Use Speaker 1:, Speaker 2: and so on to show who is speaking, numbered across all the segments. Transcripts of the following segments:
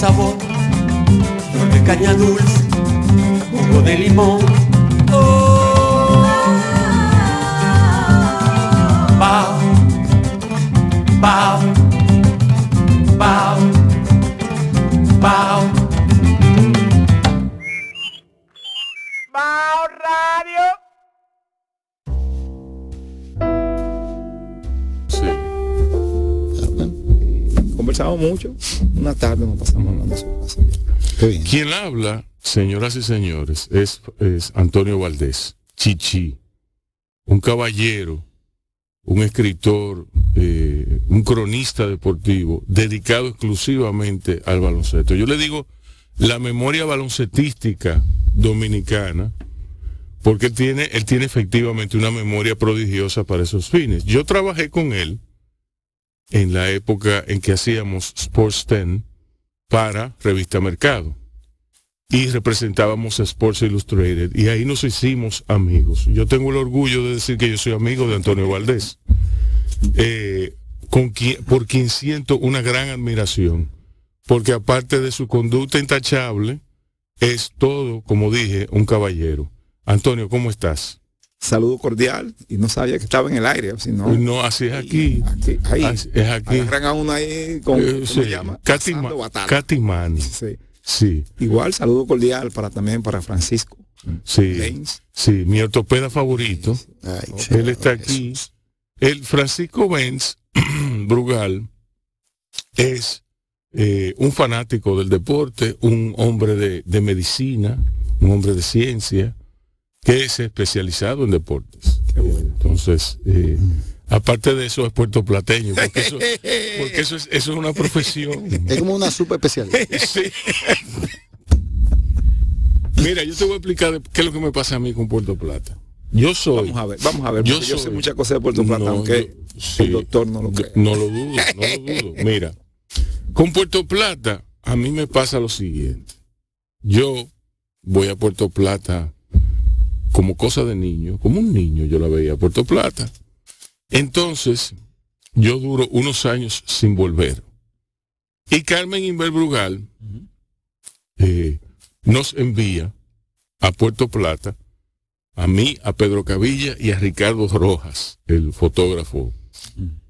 Speaker 1: sabor, flor de caña dulce, jugo de limón. Oh, bao, bao, bao, bao.
Speaker 2: Conversamos mucho. Una tarde nos pasamos hablando.
Speaker 3: Quien habla, señoras y señores, es, es Antonio Valdés, Chichi, un caballero, un escritor, eh, un cronista deportivo, dedicado exclusivamente al baloncesto. Yo le digo la memoria baloncetística dominicana, porque él tiene, él tiene efectivamente una memoria prodigiosa para esos fines. Yo trabajé con él en la época en que hacíamos Sports 10 para Revista Mercado y representábamos a Sports Illustrated y ahí nos hicimos amigos. Yo tengo el orgullo de decir que yo soy amigo de Antonio Valdés, eh, por quien siento una gran admiración, porque aparte de su conducta intachable, es todo, como dije, un caballero. Antonio, ¿cómo estás?
Speaker 2: Saludo cordial y no sabía que estaba en el aire, si no.
Speaker 3: No, así es aquí.
Speaker 2: Aquí, ahí.
Speaker 3: Así- es aquí.
Speaker 2: Agarran a uno ahí con,
Speaker 3: Eh,
Speaker 2: ¿cómo
Speaker 3: sí,
Speaker 2: se llama?
Speaker 3: Katy
Speaker 2: Pasando
Speaker 3: Ma-
Speaker 2: batata.
Speaker 3: Katy Mani.
Speaker 2: Sí.
Speaker 3: Sí,
Speaker 2: Igual, saludo cordial para también para Francisco.
Speaker 3: sí,
Speaker 2: Lenz.
Speaker 3: sí, mi ortopeda favorito.
Speaker 4: Ay.
Speaker 3: Él está aquí. El Francisco Benz Brugal es eh, un fanático del deporte, un hombre de, de medicina, un hombre de ciencia, que es especializado en deportes. Entonces, eh, aparte de eso es puertoplateño, porque eso, porque eso es, eso es una profesión.
Speaker 4: Es como una super especialidad.
Speaker 3: Sí. Mira, yo te voy a explicar qué es lo que me pasa a mí con Puerto Plata. Yo soy.
Speaker 2: Vamos a ver, vamos a ver.
Speaker 3: Yo
Speaker 2: sé muchas cosas de Puerto Plata,
Speaker 3: No,
Speaker 2: aunque
Speaker 3: yo- sí.
Speaker 2: el doctor no lo cree.
Speaker 3: No lo dudo, no lo dudo. Mira, con Puerto Plata, a mí me pasa lo siguiente. Yo voy a Puerto Plata como cosa de niño, como un niño yo la veía a Puerto Plata. Entonces, yo duro unos años sin volver. Y Carmen Inver Brugal eh, nos envía a Puerto Plata, a mí, a Pedro Cavilla y a Ricardo Rojas, el fotógrafo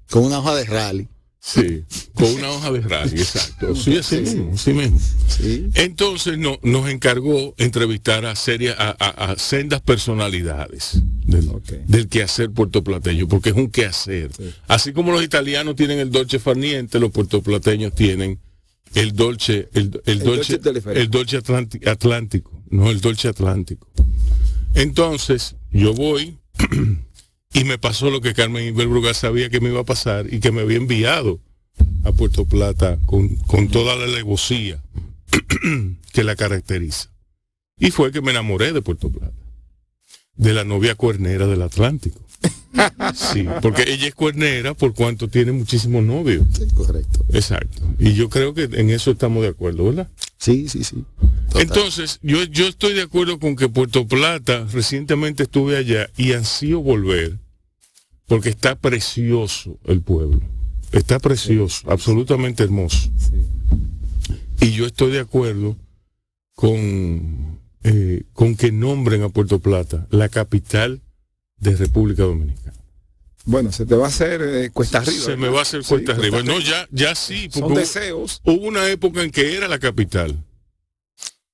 Speaker 4: Con una hoja de rally.
Speaker 3: Sí, con una hoja de rally, exacto. Sí, así mismo, así mismo.
Speaker 4: Sí.
Speaker 3: Entonces no, nos encargó entrevistar a, seria, a, a- a sendas personalidades del,
Speaker 2: Ok.
Speaker 3: del quehacer puertoplateño, porque es un quehacer. Así como los italianos tienen el dolce farniente, los puertoplateños tienen el dolce, el, el
Speaker 2: dolce
Speaker 3: el dolce atlántico, no el dolce atlántico. Entonces, yo voy y me pasó lo que Carmen Inverbruga sabía que me iba a pasar y que me había enviado a Puerto Plata con, con toda la alevosía que la caracteriza. Y fue que me enamoré de Puerto Plata, de la novia cuernera del Atlántico. Sí, porque ella es cuernera por cuanto tiene muchísimos novios.
Speaker 4: Sí, correcto.
Speaker 3: Exacto. Y yo creo que en eso estamos de acuerdo, ¿verdad?
Speaker 4: Sí, sí, sí. Total.
Speaker 3: Entonces, yo, yo estoy de acuerdo con que Puerto Plata, recientemente estuve allá y ansío volver, porque está precioso el pueblo. Está precioso, absolutamente hermoso. Y yo estoy de acuerdo con, eh, con que nombren a Puerto Plata la capital de República Dominicana.
Speaker 2: Bueno, se te va a hacer eh, cuesta arriba.
Speaker 3: Se me
Speaker 2: ¿verdad?
Speaker 3: va a hacer
Speaker 2: Sí,
Speaker 3: cuesta arriba. No, ya, ya sí, porque
Speaker 2: Son
Speaker 3: hubo-
Speaker 2: deseos.
Speaker 3: hubo una época en que era la capital.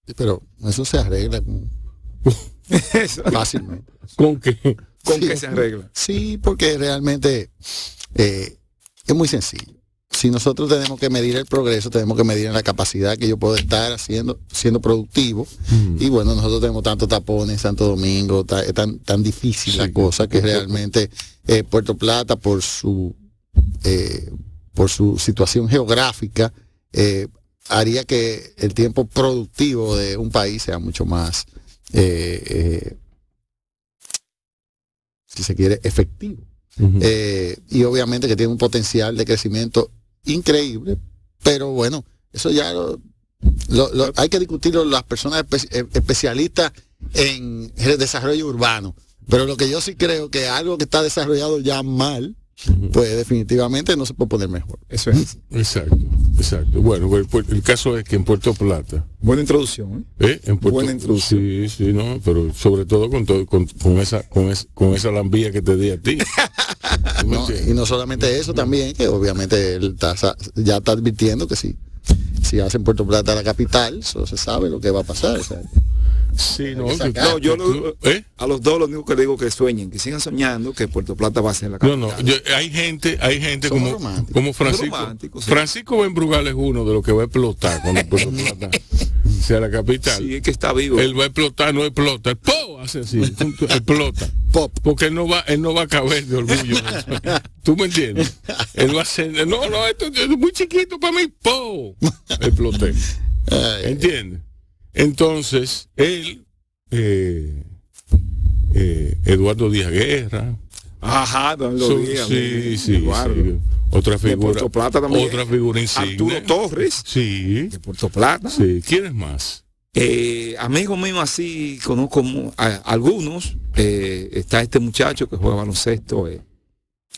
Speaker 4: Sí, Pero eso se arregla con- fácilmente.
Speaker 3: Con que
Speaker 2: ¿Con
Speaker 4: Sí.
Speaker 2: qué se arregla?
Speaker 4: Sí, porque realmente eh, es muy sencillo. Si nosotros tenemos que medir el progreso, tenemos que medir en la capacidad que yo puedo estar haciendo, siendo productivo. Y bueno, nosotros tenemos tantos tapones en Santo Domingo, ta- es tan, tan difícil la cosa que realmente eh, Puerto Plata, por su, eh, por su situación geográfica, haría que el tiempo productivo de un país sea mucho más, eh, eh, si se quiere, efectivo. Eh, y obviamente que tiene un potencial de crecimiento increíble, pero bueno, eso ya lo, lo- lo- hay que discutirlo las personas espe- eh, especialistas en desarrollo urbano. Pero lo que yo sí creo que algo que está desarrollado ya mal, pues definitivamente no se puede poner mejor.
Speaker 5: Eso es. así.
Speaker 3: Exacto, exacto. Bueno, pues, pues, el caso es que en Puerto Plata,
Speaker 5: Buena introducción. ¿eh?
Speaker 3: ¿eh? En Puerto,
Speaker 5: Buena introducción.
Speaker 3: Sí, sí, no, pero sobre todo con todo, con, con esa, con, es- con esa lambía que te di a ti.
Speaker 4: Y no solamente eso también, que obviamente él está ya está advirtiendo que si, si hacen Puerto Plata la capital, eso se sabe lo que va a pasar.
Speaker 3: Sí, no,
Speaker 4: que
Speaker 3: que-
Speaker 4: sacar.
Speaker 5: No, yo
Speaker 3: ¿eh?
Speaker 5: a los dos lo único que le digo que sueñen, que sigan soñando que Puerto Plata va a ser la
Speaker 3: No,
Speaker 5: capital.
Speaker 3: no, yo- hay gente, hay gente
Speaker 4: Somos
Speaker 3: como,
Speaker 4: románticos.
Speaker 3: como Francisco.
Speaker 5: Sí.
Speaker 3: Francisco Benbrugal es uno de los que va a explotar cuando Puerto Plata sea la capital.
Speaker 5: Sí, es que está vivo.
Speaker 3: Él va a explotar, no explota, ¡po! hace así, explota.
Speaker 4: Pop.
Speaker 3: Porque él no va, él no va a caber de orgullo. ¿Tú me entiendes? Él va a ser, no, no, esto es muy chiquito para mí, ¡po! Exploté. ¿Entiendes? Entonces, él, eh, eh, Eduardo Díaz Guerra,
Speaker 5: Ajá, don los días.
Speaker 3: sí, sí,
Speaker 5: Eduardo.
Speaker 3: sí. otra
Speaker 5: De
Speaker 3: figura,
Speaker 5: Puerto Plata también.
Speaker 3: otra figura insigne.
Speaker 5: Arturo Torres,
Speaker 3: Sí,
Speaker 5: de Puerto Plata.
Speaker 3: sí. ¿Quién es más?
Speaker 5: Eh, amigos míos así, conozco a- algunos. Eh, está este muchacho que juega baloncesto, eh,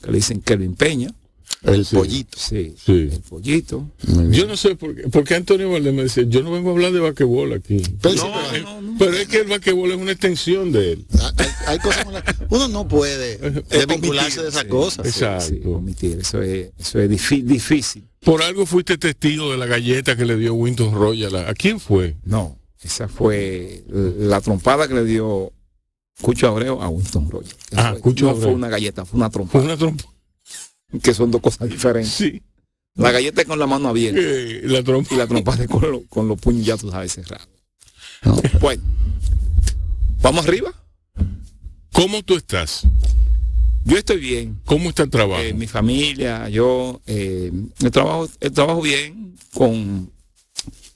Speaker 5: que le dicen Kelvin Peña.
Speaker 4: El
Speaker 3: Sí.
Speaker 4: pollito.
Speaker 5: Sí,
Speaker 3: Sí.
Speaker 5: el pollito.
Speaker 3: Yo no sé por qué, porque Antonio Valdés me dice, yo no vengo a hablar de basquetbol aquí.
Speaker 4: Pero, sí,
Speaker 5: No,
Speaker 4: pero hay-
Speaker 5: no, no.
Speaker 3: Pero es que el basquetbol es una extensión de él.
Speaker 4: hay, hay cosas con las- uno no puede desvincularse de esas
Speaker 5: Sí,
Speaker 4: cosas.
Speaker 3: Exacto.
Speaker 5: sí, omitir, eso es, eso es difí- difícil.
Speaker 3: Por algo fuiste testigo de la galleta que le dio Winton Royal. ¿A quién fue?
Speaker 5: No, esa fue la trompada que le dio Cucho Abreu a Winston Rogers.
Speaker 3: Ah,
Speaker 5: Fue-
Speaker 3: Cucho
Speaker 5: no
Speaker 3: Abreu.
Speaker 5: fue una galleta, fue una
Speaker 3: Fue
Speaker 5: trompada,
Speaker 3: una trompa.
Speaker 5: Que son dos cosas diferentes.
Speaker 3: Sí.
Speaker 5: La galleta es con la mano abierta
Speaker 3: Eh, la trompa.
Speaker 5: y la trompada es con, lo- con los puños ya tú sabes cerrados.
Speaker 4: No.
Speaker 5: Bueno, vamos arriba.
Speaker 3: ¿Cómo tú estás?
Speaker 5: Yo estoy bien.
Speaker 3: ¿Cómo está el trabajo?
Speaker 5: Eh, mi familia, yo, eh, el trabajo, el trabajo bien con.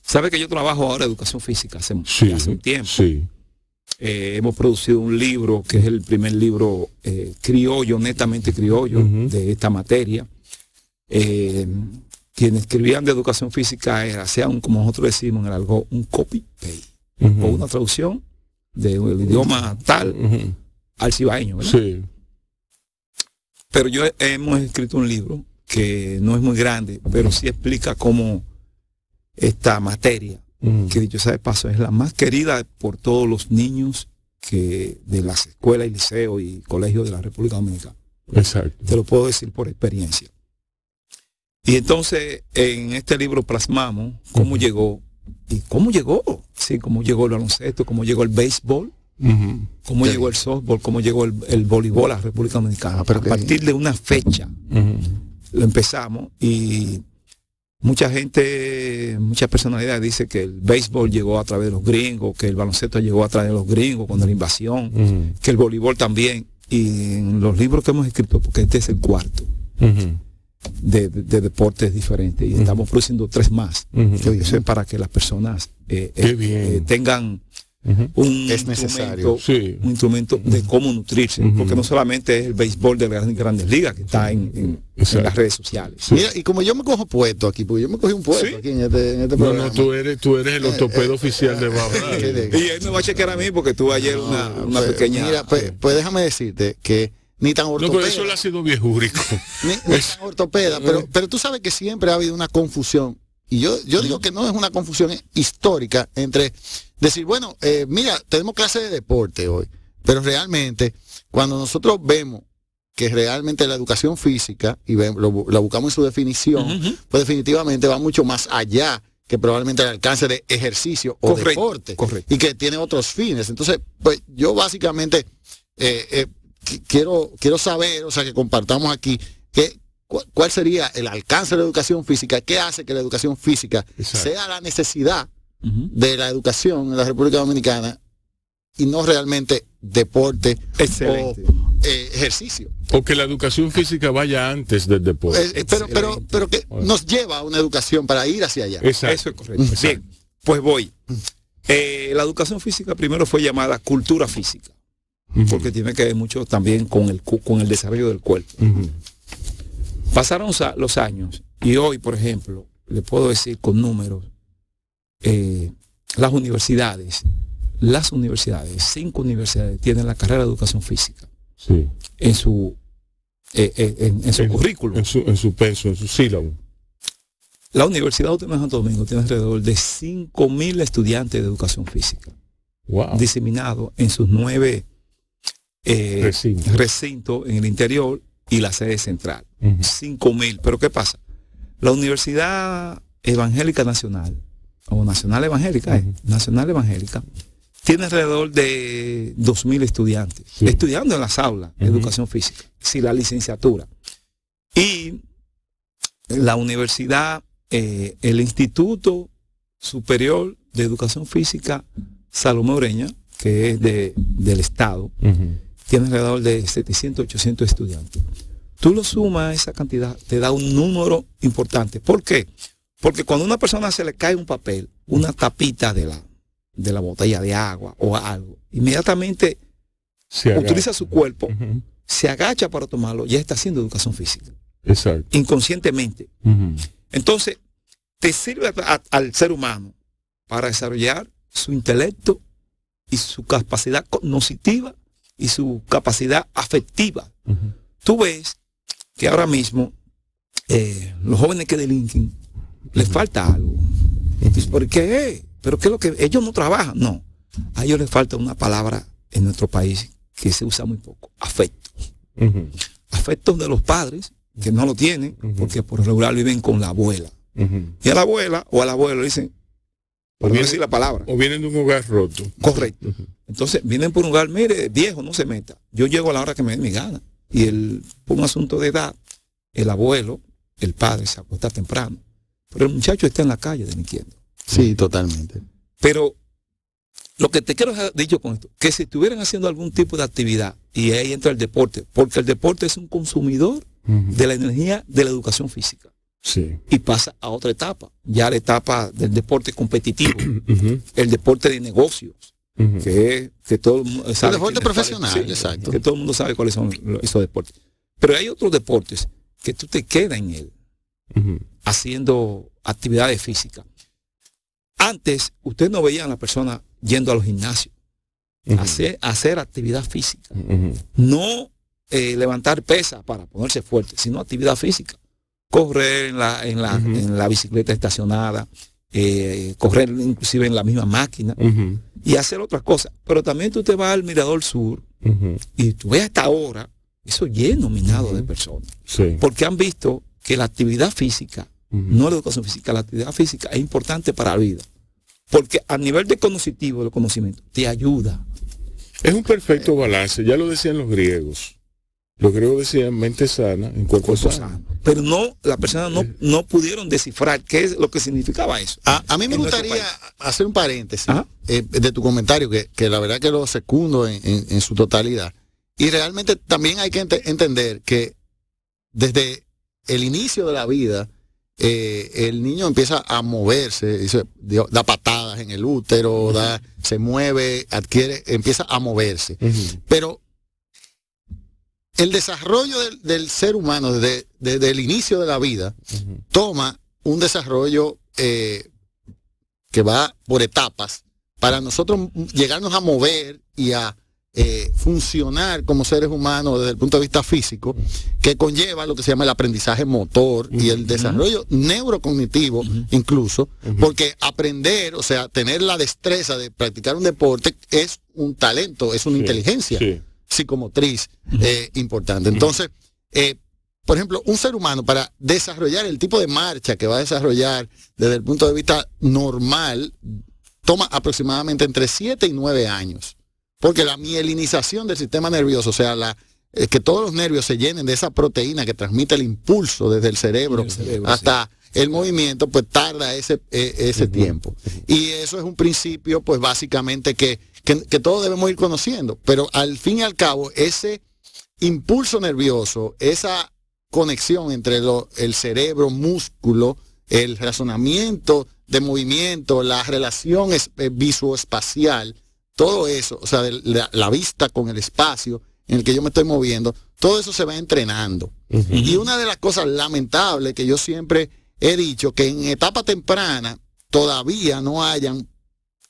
Speaker 5: Sabe que yo trabajo ahora educación física hace,
Speaker 3: sí,
Speaker 5: hace un tiempo.
Speaker 3: sí.
Speaker 5: Eh, hemos producido un libro que es el primer libro eh, criollo, netamente criollo, de esta materia. Eh, quienes escribían de educación física era, sea un, como nosotros decimos en el algo, un copy-paste, o una traducción del idioma tal
Speaker 3: Ujú.
Speaker 5: al cibaeño.
Speaker 3: Sí.
Speaker 5: Pero yo he- hemos escrito un libro que no es muy grande, pero sí explica cómo esta materia,
Speaker 3: Ujú.
Speaker 5: que dicho sea de paso, es la más querida por todos los niños que de las escuelas y liceos y colegios de la República Dominicana.
Speaker 3: Exacto.
Speaker 5: Te lo puedo decir por experiencia. Y entonces en este libro plasmamos cómo llegó y cómo llegó, sí, cómo llegó el baloncesto, cómo llegó el béisbol,
Speaker 3: Ujú.
Speaker 5: cómo
Speaker 4: Sí.
Speaker 5: llegó el softball, cómo llegó el, el voleibol a la República Dominicana.
Speaker 4: Ah, pero
Speaker 5: a partir de una fecha lo empezamos y mucha gente, muchas personalidades dicen que el béisbol llegó a través de los gringos, que el baloncesto llegó a través de los gringos con la invasión, que el voleibol también. Y en los libros que hemos escrito, porque este es el cuarto de, de- de deportes diferentes y estamos produciendo tres más. Eso es para que las personas eh, eh, eh, tengan Un
Speaker 4: Es necesario.
Speaker 5: instrumento,
Speaker 3: Sí.
Speaker 5: un instrumento de cómo nutrirse, porque no solamente es el béisbol de las grandes ligas que está en, en- en
Speaker 3: Exacto.
Speaker 5: las redes sociales.
Speaker 3: Sí.
Speaker 4: Mira, y como yo me cojo puesto aquí, porque yo me cogí un puesto
Speaker 5: Sí.
Speaker 4: aquí en este, en este
Speaker 3: No,
Speaker 4: programa.
Speaker 3: no, tú eres, tú eres el ortopedo oficial de Bab
Speaker 4: eh,
Speaker 3: Radio.
Speaker 4: eh,
Speaker 5: Y él me va a chequear a mí porque tuve ayer una, una
Speaker 4: Pues,
Speaker 5: pequeña.
Speaker 4: Mira, pues, pues déjame decirte que ni tan
Speaker 3: No,
Speaker 4: ortopeda,
Speaker 3: pero eso le ha sido viejúrico.
Speaker 4: ni, ni tan ortopeda, pero, pero tú sabes que siempre ha habido una confusión. Y yo, yo digo que no es una confusión histórica entre decir, bueno, eh, mira, tenemos clase de deporte hoy, pero realmente cuando nosotros vemos que realmente la educación física, y lo la buscamos en su definición, pues definitivamente va mucho más allá que probablemente el alcance de ejercicio o
Speaker 5: Correcto,
Speaker 4: deporte
Speaker 5: correcto.
Speaker 4: y que tiene otros fines. Entonces, pues yo básicamente eh, eh, qui- quiero, quiero saber, o sea, que compartamos aquí, que, cu- cuál sería el alcance de la educación física, qué hace que la educación física
Speaker 3: Exacto.
Speaker 4: sea la necesidad de la educación en la República Dominicana y no realmente deporte
Speaker 5: Excelente.
Speaker 4: o eh, ejercicio.
Speaker 3: O que la educación física vaya antes del deporte.
Speaker 4: Eh, pero, pero,
Speaker 5: Excelente.
Speaker 4: pero que nos lleva a una educación para ir hacia allá.
Speaker 3: Exacto.
Speaker 5: Eso es correcto. Bien, pues voy. Eh, la educación física primero fue llamada cultura física, porque tiene que ver mucho también con el, con el desarrollo del cuerpo. Pasaron sa- los años y hoy, por ejemplo, le puedo decir con números, eh, las universidades, las universidades, cinco universidades tienen la carrera de educación física
Speaker 3: Sí.
Speaker 5: en su eh, eh, en, en su
Speaker 3: En-
Speaker 5: currículum.
Speaker 3: En su, en su penso, en su sílabo.
Speaker 5: La Universidad Autónoma de Santo Domingo tiene alrededor de 5.000 estudiantes de educación física,
Speaker 3: Wow.
Speaker 5: diseminados en sus nueve eh,
Speaker 3: Recintos.
Speaker 5: recintos en el interior y la sede central. 5.000. Pero ¿qué pasa? La Universidad Evangélica Nacional, o Nacional Evangélica, eh, Nacional Evangélica, tiene alrededor de 2.000 estudiantes
Speaker 3: Sí.
Speaker 5: estudiando en las aulas de educación física, si la licenciatura. Y la universidad, eh, el Instituto Superior de Educación Física Salomé Oreña, que es de, del Estado. Tiene alrededor de 700, 800 estudiantes. Tú lo sumas a esa cantidad, te da un número importante. ¿Por qué? Porque cuando a una persona se le cae un papel, una tapita de la, de la botella de agua o algo, inmediatamente
Speaker 3: Se
Speaker 5: utiliza su cuerpo, se agacha para tomarlo, ya está haciendo educación física,
Speaker 3: Exacto.
Speaker 5: inconscientemente. Entonces, te sirve a- a- al ser humano para desarrollar su intelecto y su capacidad cognitiva y su capacidad afectiva. Tú ves que ahora mismo eh, los jóvenes que delinquen les falta algo. Dices, ¿Por qué? ¿Pero qué es lo que ellos no trabajan? No. A ellos les falta una palabra en nuestro país que se usa muy poco, afecto.
Speaker 3: Ujú.
Speaker 5: Afectos de los padres que no lo tienen porque por lo regular viven con la abuela. Y a la abuela o al abuelo le dicen, por no
Speaker 3: viene-
Speaker 5: decir la palabra,
Speaker 3: O vienen de un hogar roto.
Speaker 5: correcto. Entonces vienen por un lugar, mire, viejo, no se meta. Yo llego a la hora que me dé mi gana. Y el, por un asunto de edad, el abuelo, el padre se acuesta temprano. Pero el muchacho está en la calle delinquiendo.
Speaker 4: Sí, totalmente.
Speaker 5: Pero lo que te quiero dejar dicho con esto, que si estuvieran haciendo algún tipo de actividad, y ahí entra el deporte, porque el deporte es un consumidor de la energía de la educación física.
Speaker 3: Sí.
Speaker 5: Y pasa a otra etapa, ya la etapa del deporte competitivo, el deporte de negocios, que es que todo el mundo sabe
Speaker 4: deporte profesional,
Speaker 5: cuáles-
Speaker 4: exacto.
Speaker 5: Que todo el mundo sabe cuáles son esos deportes. Pero hay otros deportes que tú te quedas en él haciendo actividades físicas. Antes, usted no veía a la persona yendo a los gimnasios, hacer, hacer actividad física. No eh, levantar pesas para ponerse fuerte, sino actividad física. Correr en la, en la, en la bicicleta estacionada, eh, correr inclusive en la misma máquina y hacer otras cosas. Pero también tú te vas al Mirador Sur y tú ves hasta ahora eso lleno, minado de personas.
Speaker 3: Sí.
Speaker 5: Porque han visto que la actividad física, no la educación física, la actividad física es importante para la vida. Porque a nivel de conocitivo, de conocimiento, te ayuda.
Speaker 3: Es un perfecto balance, ya lo decían los griegos. Los griegos decían mente sana en cuerpo
Speaker 5: cuerpo
Speaker 3: sano.
Speaker 5: sano. Pero no, las personas no, no pudieron descifrar qué es lo que significaba eso.
Speaker 4: A, a mí me gustaría hacer un paréntesis eh, de tu comentario, que, que la verdad que lo secundo en, en- en su totalidad. Y realmente también hay que ente- entender que desde el inicio de la vida, eh, el niño empieza a moverse, da patadas en el útero, da, se mueve, adquiere, empieza a moverse. Pero el desarrollo del, del ser humano desde, desde el inicio de la vida toma un desarrollo eh, que va por etapas para nosotros llegarnos a mover y a eh, funcionar como seres humanos desde el punto de vista físico, que conlleva lo que se llama el aprendizaje motor y el desarrollo neurocognitivo incluso, porque aprender, o sea, tener la destreza de practicar un deporte es un talento, es una
Speaker 3: Sí,
Speaker 4: inteligencia.
Speaker 3: Sí.
Speaker 4: Psicomotriz eh, importante. Entonces, eh, por ejemplo, un ser humano para desarrollar el tipo de marcha que va a desarrollar desde el punto de vista normal, toma aproximadamente entre 7 y 9 años. Porque la mielinización del sistema nervioso, o sea, la, eh, que todos los nervios se llenen de esa proteína que transmite el impulso desde el cerebro, hasta el movimiento, pues tarda ese, eh, ese tiempo. Y eso es un principio, pues básicamente que, que, que todos debemos ir conociendo. Pero al fin y al cabo, ese impulso nervioso, esa conexión entre lo- el cerebro, músculo, el razonamiento de movimiento, la relación es- eh, visoespacial, todo eso, o sea, de la, la vista con el espacio en el que yo me estoy moviendo, todo eso se va entrenando. Y una de las cosas lamentables que yo siempre he dicho, que en etapa temprana todavía no hayan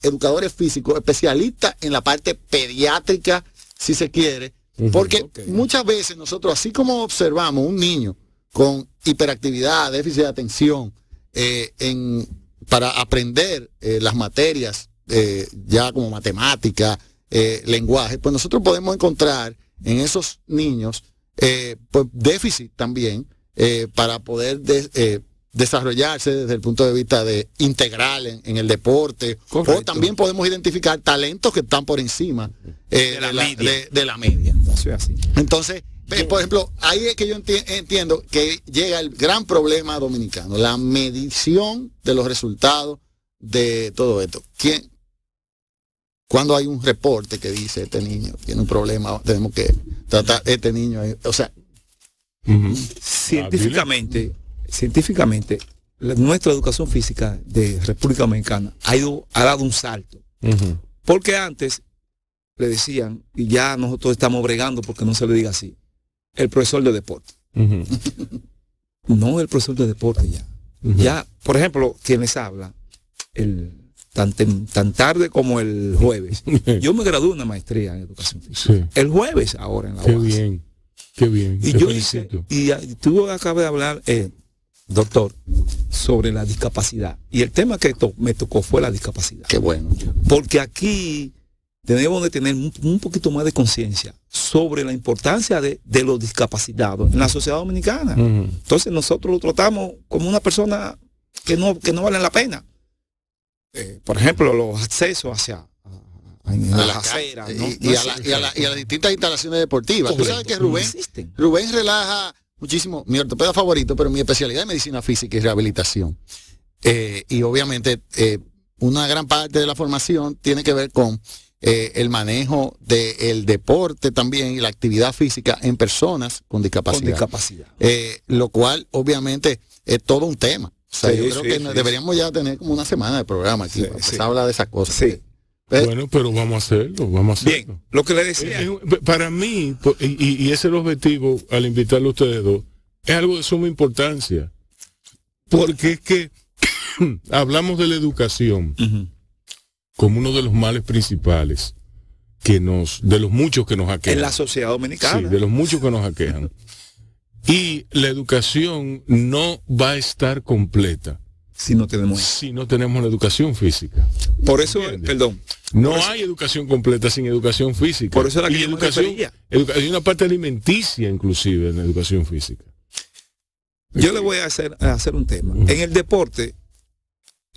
Speaker 4: educadores físicos especialistas en la parte pediátrica, si se quiere, Porque muchas veces nosotros, así como observamos un niño con hiperactividad, déficit de atención, eh, en, para aprender eh, las materias eh, ya como matemática, eh, lenguaje, pues nosotros podemos encontrar en esos niños eh, pues déficit también eh, para poder de- eh, desarrollarse desde el punto de vista de integral en, en el deporte
Speaker 5: Correcto.
Speaker 4: o también podemos identificar talentos que están por encima eh,
Speaker 5: De la media.
Speaker 4: de- de la media.
Speaker 5: Eso es así.
Speaker 4: Entonces, ve, por ejemplo, ahí es que yo enti- entiendo que llega el gran problema dominicano, la medición de los resultados de todo esto. ¿Quién? Cuando hay un reporte que dice este niño tiene un problema, tenemos que tratar este niño, ahí". o sea.
Speaker 5: Científicamente, científicamente, la- nuestra educación física de República Dominicana ha, ido, ha dado un salto. Porque antes le decían, y ya nosotros estamos bregando porque no se le diga así, el profesor de deporte. No el profesor de deporte ya. Ya, por ejemplo, quien les habla, el, tan, tan tarde como el jueves. Yo me gradué una maestría en educación física.
Speaker 3: Sí.
Speaker 5: El jueves ahora en la
Speaker 3: Qué
Speaker 5: UAS.
Speaker 3: bien. Qué bien.
Speaker 5: Y
Speaker 3: Te
Speaker 5: yo hice, y tú acabas de hablar, eh, doctor, sobre la discapacidad. Y el tema que to- me tocó fue la discapacidad.
Speaker 4: qué bueno.
Speaker 5: Porque aquí tenemos de tener un, un poquito más de conciencia sobre la importancia de, de los discapacitados en la sociedad dominicana. Entonces nosotros lo tratamos como una persona que no, que no vale la pena. Eh, por ejemplo, los accesos hacia a- las
Speaker 4: la
Speaker 5: aceras. ¿no?
Speaker 4: y,
Speaker 5: No
Speaker 4: a las distintas instalaciones deportivas. Tú sabes
Speaker 5: Correcto,
Speaker 4: que
Speaker 5: no
Speaker 4: Rubén,
Speaker 5: existen.
Speaker 4: Rubén relaja muchísimo, mi ortopeda favorito, pero mi especialidad es medicina física y rehabilitación. Eh, y obviamente eh, una gran parte de la formación tiene que ver con eh, el manejo del deporte también y la actividad física en personas con
Speaker 5: Con
Speaker 4: discapacidad.
Speaker 5: discapacidad.
Speaker 4: Eh, lo cual obviamente es todo un tema. O sea,
Speaker 5: Sí,
Speaker 4: yo creo
Speaker 5: sí,
Speaker 4: que
Speaker 5: sí,
Speaker 4: deberíamos ya tener como una semana de programa aquí
Speaker 5: Sí,
Speaker 4: para
Speaker 5: sí.
Speaker 4: empezar a hablar de esas cosas.
Speaker 5: Sí.
Speaker 4: Eh,
Speaker 3: Bueno, pero vamos a hacerlo, vamos a hacerlo.
Speaker 5: Bien, lo que le decía.
Speaker 3: Eh, eh, Para mí, y, ese es el objetivo al invitarlo a ustedes dos, es algo de suma importancia. Porque es que hablamos de la educación como uno de los males principales que nos, de los muchos que nos aquejan.
Speaker 5: en la sociedad dominicana.
Speaker 3: Sí, de los muchos que nos aquejan. Y la educación no va a estar completa
Speaker 5: si no tenemos
Speaker 3: si no tenemos la educación física.
Speaker 5: Por eso,
Speaker 3: ¿Entiendes?
Speaker 5: perdón,
Speaker 3: No
Speaker 5: eso-
Speaker 3: hay educación completa sin educación física.
Speaker 5: Por eso era que
Speaker 3: y educación, educa- hay una parte alimenticia inclusive en la educación física.
Speaker 5: yo le voy a hacer, a hacer un tema. En el deporte,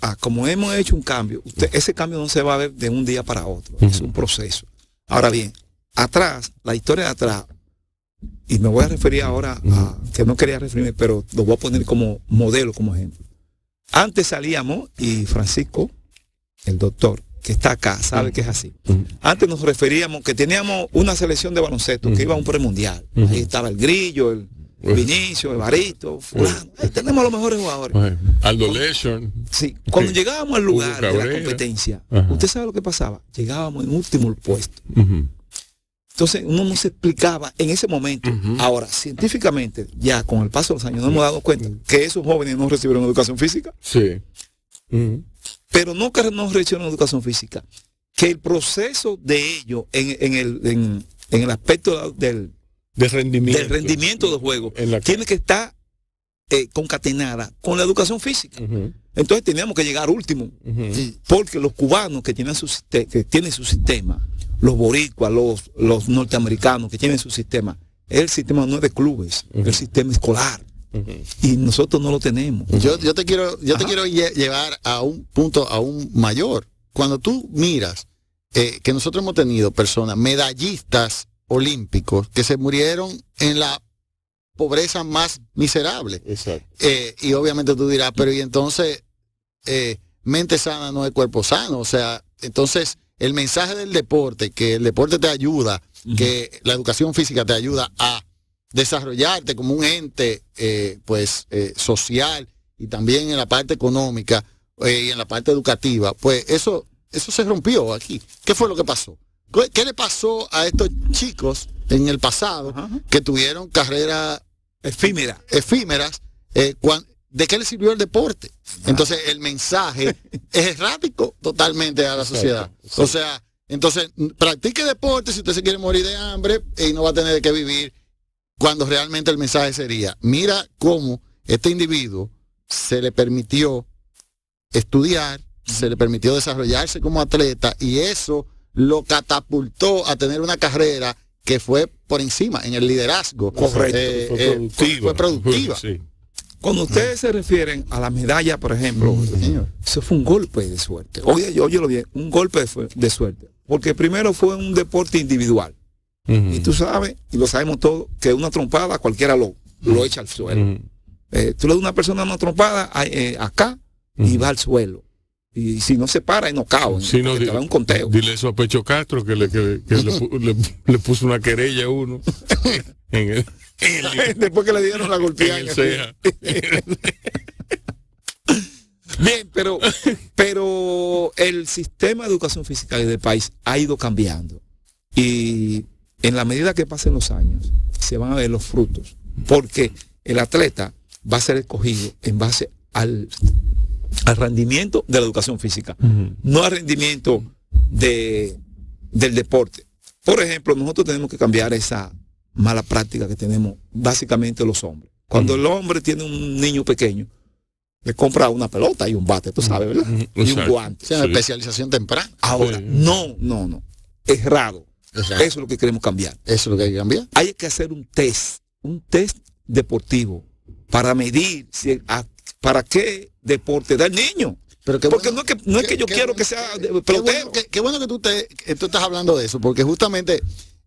Speaker 5: ah, como hemos hecho un cambio, usted, ese cambio no se va a ver de un día para otro, es un proceso. Ahora bien, atrás, la historia de atrás, y me voy a referir ahora a, que no quería referirme, pero lo voy a poner como modelo, como ejemplo. Antes salíamos, y Francisco, el doctor, que está acá, sabe que es así.
Speaker 3: Ujú.
Speaker 5: Antes nos referíamos que teníamos una selección de baloncesto que iba a un premundial. Ahí estaba el Grillo, el. Vinicio, el Barito, fulano. Ahí tenemos a los mejores jugadores.
Speaker 3: Aldo Leishon,
Speaker 5: Sí, cuando llegábamos al lugar de la competencia, usted sabe lo que pasaba. Llegábamos en último puesto. Entonces uno no se explicaba en ese momento. Ahora, científicamente, ya con el paso de los años nos hemos dado cuenta que esos jóvenes no recibieron educación física,
Speaker 3: sí.
Speaker 5: Pero no que no recibieron educación física, que el proceso de ello en, en el, en- en el aspecto del,
Speaker 3: De rendimiento.
Speaker 5: del rendimiento del juego
Speaker 3: la-
Speaker 5: tiene que estar eh, concatenada con la educación física. Entonces teníamos que llegar último, porque los cubanos que tienen su, siste- que tienen su sistema, los boricuas, los, los norteamericanos que tienen su sistema, el sistema no es de clubes, el sistema escolar. Y nosotros no lo tenemos.
Speaker 4: Yo, yo te quiero, yo te quiero lle- llevar a un punto aún mayor. Cuando tú miras eh, que nosotros hemos tenido personas medallistas olímpicos que se murieron en la pobreza más miserable.
Speaker 3: Exacto.
Speaker 4: Eh, y obviamente tú dirás, pero y entonces eh, mente sana no es cuerpo sano. O sea, entonces el mensaje del deporte, que el deporte te ayuda, que la educación física te ayuda a desarrollarte como un ente eh, pues eh, social y también en la parte económica eh, y en la parte educativa, pues eso, eso se rompió aquí. ¿Qué fue lo que pasó? ¿Qué, qué le pasó a estos chicos en el pasado que tuvieron carreras
Speaker 5: Efímera.
Speaker 4: efímeras, eh, cuan- ¿de qué le sirvió el deporte? Entonces el mensaje es errático totalmente a la sociedad. O sea, Entonces, practique deporte si usted se quiere morir de hambre y no va a tener que vivir cuando realmente el mensaje sería, mira cómo este individuo se le permitió estudiar, se le permitió desarrollarse como atleta y eso lo catapultó a tener una carrera que fue por encima en el liderazgo.
Speaker 5: Correcto,
Speaker 4: Eh,
Speaker 3: Fue
Speaker 4: eh,
Speaker 3: productiva.
Speaker 4: fue productiva.
Speaker 3: Sí.
Speaker 5: Cuando ustedes se refieren a la medalla, por ejemplo, eso fue un golpe de suerte. Oye, yo, yo lo vi, un golpe de, de suerte. Porque primero fue un deporte individual. Y tú sabes, y lo sabemos todos, que una trompada cualquiera lo, lo echa al suelo. Eh, tú le das a una persona una trompada eh, acá y va al suelo. Y si no se para, es no cao.
Speaker 3: Si no,
Speaker 5: te da un conteo.
Speaker 3: Dile eso a Pecho Castro que le, que, que le, pu- le- le puso una querella a uno en el,
Speaker 5: Después que le dieron la
Speaker 3: en
Speaker 5: golpeada. Bien, pero, pero el sistema de educación física del país ha ido cambiando. Y en la medida que pasen los años, se van a ver los frutos. Porque el atleta va a ser escogido en base al, al rendimiento de la educación física, no al rendimiento de, del deporte. Por ejemplo, nosotros tenemos que cambiar esa mala práctica que tenemos básicamente los hombres. Cuando el hombre tiene un niño pequeño, le compra una pelota y un bate, tú sabes, ¿verdad?
Speaker 3: Ujú,
Speaker 5: Y un guante.
Speaker 4: O sea,
Speaker 3: Sí.
Speaker 4: especialización temprana.
Speaker 5: Ahora,
Speaker 3: Sí.
Speaker 5: no, no, no. Errado.
Speaker 4: Eso
Speaker 5: Eso es lo que queremos cambiar.
Speaker 4: es lo que hay que cambiar.
Speaker 5: Hay que hacer un test, un test deportivo para medir si, a- para qué deporte da el niño.
Speaker 4: Pero qué
Speaker 5: Porque
Speaker 4: bueno-
Speaker 5: no es que, no es que yo quiero
Speaker 4: bueno-
Speaker 5: que sea
Speaker 4: Qué bueno, que, qué bueno que tú, te, que tú estás hablando de eso, porque justamente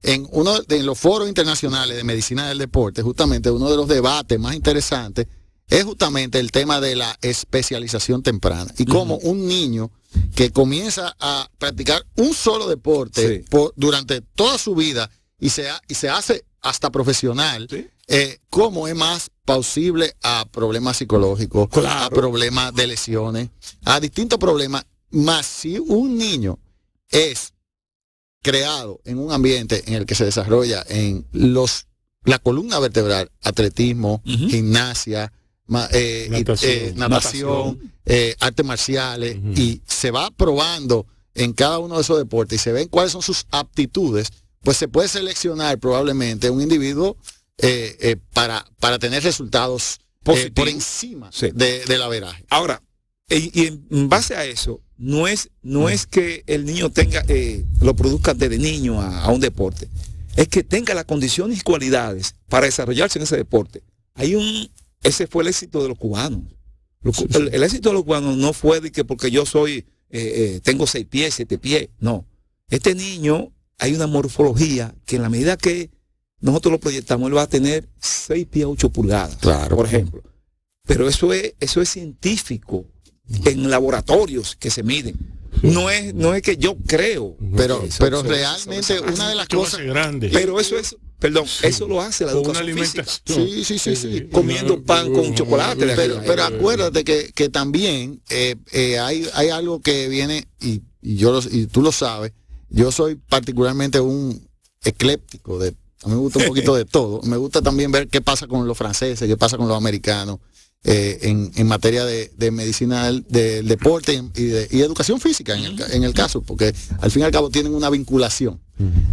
Speaker 4: en uno de los foros internacionales de medicina del deporte, justamente uno de los debates más interesantes es justamente el tema de la especialización temprana y cómo un niño que comienza a practicar un solo deporte
Speaker 5: Sí.
Speaker 4: por- durante toda su vida y se, ha- y se hace hasta profesional,
Speaker 5: Sí.
Speaker 4: eh, cómo es más plausible a problemas psicológicos, a problemas de lesiones, a distintos problemas. Más si un niño es creado en un ambiente en el que se desarrolla en los la columna vertebral, atletismo, gimnasia, ma- eh,
Speaker 3: Natación.
Speaker 4: eh, natación, eh, artes marciales, y se va probando en cada uno de esos deportes y se ven cuáles son sus aptitudes, pues se puede seleccionar probablemente un individuo para, para tener resultados por encima
Speaker 5: Sí.
Speaker 4: de, del averaje.
Speaker 5: Ahora, y, y en base a eso, no es, no es que el niño tenga, eh, lo produzca desde niño a, a un deporte, es que tenga las condiciones y cualidades para desarrollarse en ese deporte. Hay un, ese fue el éxito de los cubanos. Los el, el éxito de los cubanos no fue de que porque yo soy, eh, eh, tengo seis pies, siete pies, no. Este niño, hay una morfología que en la medida que nosotros lo proyectamos, él va a tener seis pies, ocho pulgadas,
Speaker 4: Claro.
Speaker 5: por ejemplo. Pero eso es, eso es científico, en laboratorios que se miden. No es, no es que yo creo.
Speaker 4: Pero,
Speaker 5: Eso-
Speaker 4: pero
Speaker 5: eso-
Speaker 4: realmente
Speaker 5: eso- eso-
Speaker 4: una de las cosas...
Speaker 3: grande.
Speaker 5: Pero eso es, perdón, eso lo hace la
Speaker 3: una
Speaker 5: educación física.
Speaker 3: alimentación.
Speaker 4: Sí, sí, sí, sí.
Speaker 5: Comiendo pan con chocolate
Speaker 4: Pero, acuérdate que, que también eh, eh, hay, hay algo que viene, y, y yo lo- y tú lo sabes, yo soy particularmente un ecléptico de a mí me gusta un poquito de todo. Me gusta también ver qué pasa con los franceses, qué pasa con los americanos eh, en, en materia de, de medicina del, del deporte y, de, y educación física en el, en el caso, porque al fin y al cabo tienen una vinculación.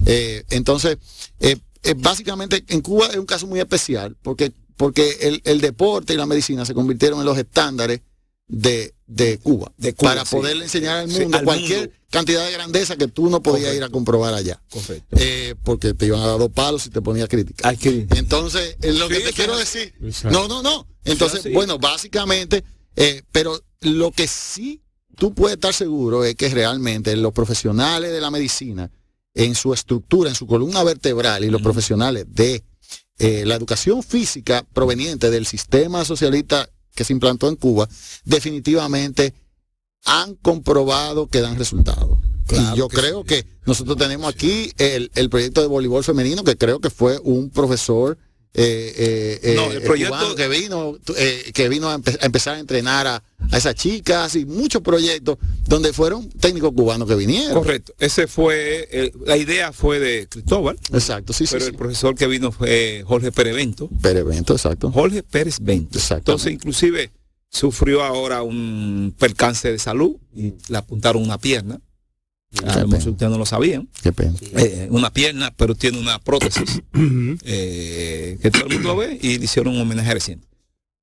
Speaker 4: Eh, entonces, eh, eh, básicamente en Cuba es un caso muy especial porque, porque el, el deporte y la medicina se convirtieron en los estándares de, de Cuba,
Speaker 5: De Cuba,
Speaker 4: para
Speaker 5: sí.
Speaker 4: poderle enseñar al
Speaker 5: Sí,
Speaker 4: mundo
Speaker 5: al
Speaker 4: cualquier
Speaker 5: mundo.
Speaker 4: cantidad de grandeza que tú no podías ir a comprobar allá.
Speaker 5: Correcto.
Speaker 4: Eh, porque te iban a dar dos palos y te ponía crítica.
Speaker 5: Que
Speaker 4: Entonces, es lo que te
Speaker 5: sí.
Speaker 4: quiero decir. No, no, no. Entonces,
Speaker 5: Sí, sí.
Speaker 4: bueno, básicamente, eh, pero lo que sí tú puedes estar seguro es que realmente los profesionales de la medicina, en su estructura, en su columna vertebral y los profesionales de eh, la educación física proveniente del sistema socialista que se implantó en Cuba, definitivamente han comprobado que dan resultados.
Speaker 5: Claro
Speaker 4: y yo
Speaker 5: que
Speaker 4: creo que nosotros tenemos aquí el, el proyecto de voleibol femenino, que creo que fue un profesor eh, eh, eh,
Speaker 5: No, el proyecto-
Speaker 4: que vino, eh, que vino a, empe- a empezar a entrenar a, a esas chicas y muchos proyectos donde fueron técnicos cubanos que vinieron.
Speaker 5: Correcto. Ese fue, eh, la idea fue de Cristóbal,
Speaker 4: Exacto, sí,
Speaker 5: pero
Speaker 4: sí.
Speaker 5: el profesor que vino fue Jorge Pérez Bento.
Speaker 4: Perevento, exacto.
Speaker 5: Jorge Pérez Bento.
Speaker 4: Exactamente.
Speaker 5: Entonces, inclusive, sufrió ahora un percance de salud y le apuntaron una pierna. A mejor ustedes no lo sabían.
Speaker 4: Qué pena.
Speaker 5: Eh, una pierna, pero tiene una prótesis. eh, que todo el mundo lo ve y le hicieron un homenaje reciente.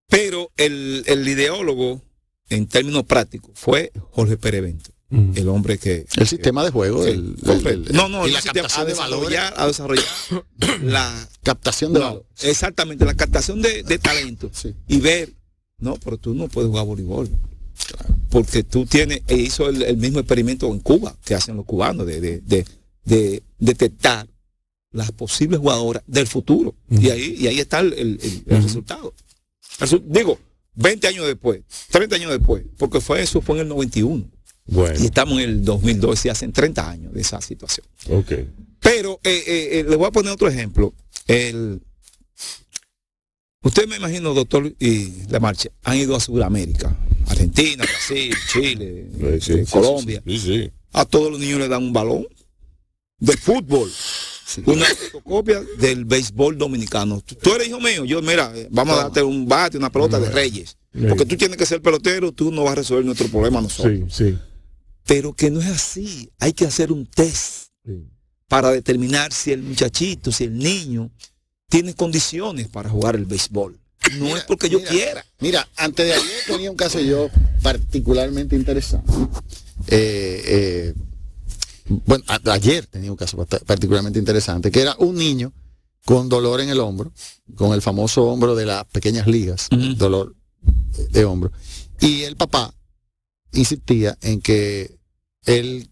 Speaker 5: Pero el, el ideólogo, en términos prácticos, fue Jorge Perevento, el hombre que...
Speaker 4: El sistema de juego, el, el-
Speaker 5: correcto.
Speaker 4: el-
Speaker 5: no, no,
Speaker 4: y la
Speaker 5: sistema-
Speaker 4: captación
Speaker 5: a
Speaker 4: de
Speaker 5: desarrollar, a desarrollar la
Speaker 4: captación de
Speaker 5: no, exactamente, la captación de, de talento
Speaker 4: Sí.
Speaker 5: y ver, no, pero tú no puedes jugar voleibol. Porque tú tienes, e hizo el, el mismo experimento en Cuba que hacen los cubanos, de, de, de- de detectar las posibles jugadoras del futuro. Y ahí, y ahí está el, el- resultado. Resu- digo, 20 años después, 30 años después, porque fue eso fue en el 91.
Speaker 3: Bueno,
Speaker 5: Y estamos en el 2012, hacen 30 años de esa situación.
Speaker 3: ok.
Speaker 5: Pero eh, eh, eh, le voy a poner otro ejemplo. El, usted me imagino, doctor y la marcha, han ido a Sudamérica, Argentina, Brasil, Chile,
Speaker 3: sí,
Speaker 5: eh,
Speaker 3: sí,
Speaker 5: Colombia.
Speaker 3: Sí, sí.
Speaker 5: A todos los niños le dan un balón de fútbol. Una fotocopia del béisbol dominicano. Tú, tú eres hijo mío, yo mira, eh, vamos a darte un bate, una pelota de reyes. Porque tú tienes que ser pelotero, tú no vas a resolver nuestro problema nosotros.
Speaker 3: Sí, sí.
Speaker 5: Pero que no es así. Hay que hacer un test para determinar si el muchachito, si el niño tiene condiciones para jugar el béisbol. No
Speaker 4: Mira,
Speaker 5: es porque yo
Speaker 4: mira.
Speaker 5: quiera.
Speaker 4: Mira, antes de ayer tenía un caso yo particularmente interesante. Eh, eh, bueno, a- ayer tenía un caso particularmente interesante, que era un niño con dolor en el hombro, con el famoso hombro de las pequeñas ligas, dolor de hombro. Y el papá insistía en que él,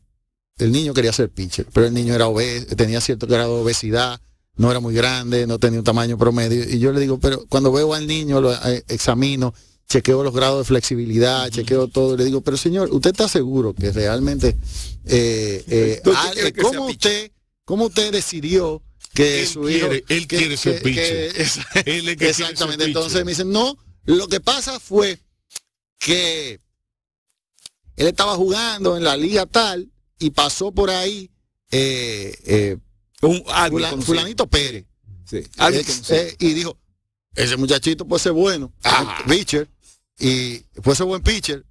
Speaker 4: el niño quería ser pitcher, pero el niño era obeso, tenía cierto grado de obesidad, no era muy grande, no tenía un tamaño promedio. Y yo le digo, pero cuando veo al niño, lo eh, examino, chequeo los grados de flexibilidad, chequeo todo, le digo, pero señor, ¿usted está seguro que realmente, eh, eh,
Speaker 5: ¿Usted
Speaker 4: ah,
Speaker 5: quiere
Speaker 4: eh,
Speaker 5: que
Speaker 4: cómo usted, cómo usted decidió que
Speaker 3: Él
Speaker 4: su hijo,
Speaker 3: quiere- él
Speaker 4: que-
Speaker 3: quiere ser
Speaker 4: exactamente. Entonces me dicen, no, lo que pasa fue que él estaba jugando en la liga tal y pasó por ahí eh,
Speaker 5: Un, alguien
Speaker 4: fulanito Pérez.
Speaker 5: Sí, alguien
Speaker 4: Eh,
Speaker 5: conocido.
Speaker 4: y dijo, ese muchachito puede ser bueno,
Speaker 5: Ah.
Speaker 4: pitcher, y puede ser buen pitcher.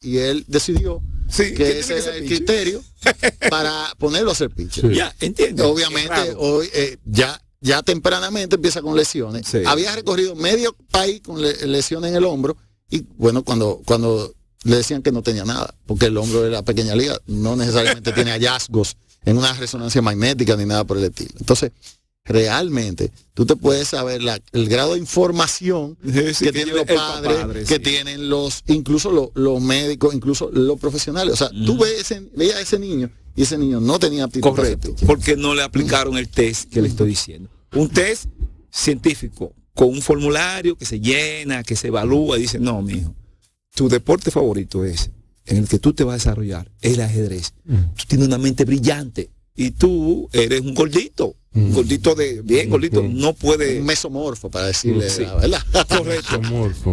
Speaker 4: Y él decidió
Speaker 5: Sí,
Speaker 4: que ese
Speaker 5: que
Speaker 4: era el
Speaker 5: pitcher.
Speaker 4: criterio para ponerlo a ser pitcher.
Speaker 3: Sí.
Speaker 5: Ya, entiende.
Speaker 4: Obviamente, hoy eh, ya, ya tempranamente empieza con lesiones.
Speaker 5: Sí.
Speaker 4: Había recorrido medio país con le- lesiones en el hombro. Y bueno, cuando, cuando le decían que no tenía nada, porque el hombro de la pequeña liga no necesariamente tiene hallazgos en una resonancia magnética ni nada por el estilo. Entonces, realmente, tú te puedes saber la- el grado de información
Speaker 5: Sí, sí,
Speaker 4: que,
Speaker 5: que
Speaker 4: tienen los padres,
Speaker 5: padre,
Speaker 4: que
Speaker 5: sí.
Speaker 4: tienen los, incluso los, los médicos, incluso los profesionales. O sea, tú
Speaker 5: Ujú.
Speaker 4: ves ese, veías a ese niño y ese niño no tenía aptitud
Speaker 5: Correcto, porque no le aplicaron el test que le estoy diciendo. Un test científico con un formulario que se llena, que se evalúa y dice, no, mijo, tu deporte favorito es en el que tú te vas a desarrollar, es el ajedrez. Tú tienes una mente brillante y tú eres un gordito, un gordito de, bien gordito, no puede,
Speaker 4: un mesomorfo para decirle
Speaker 5: Sí.
Speaker 4: la verdad.
Speaker 5: correcto,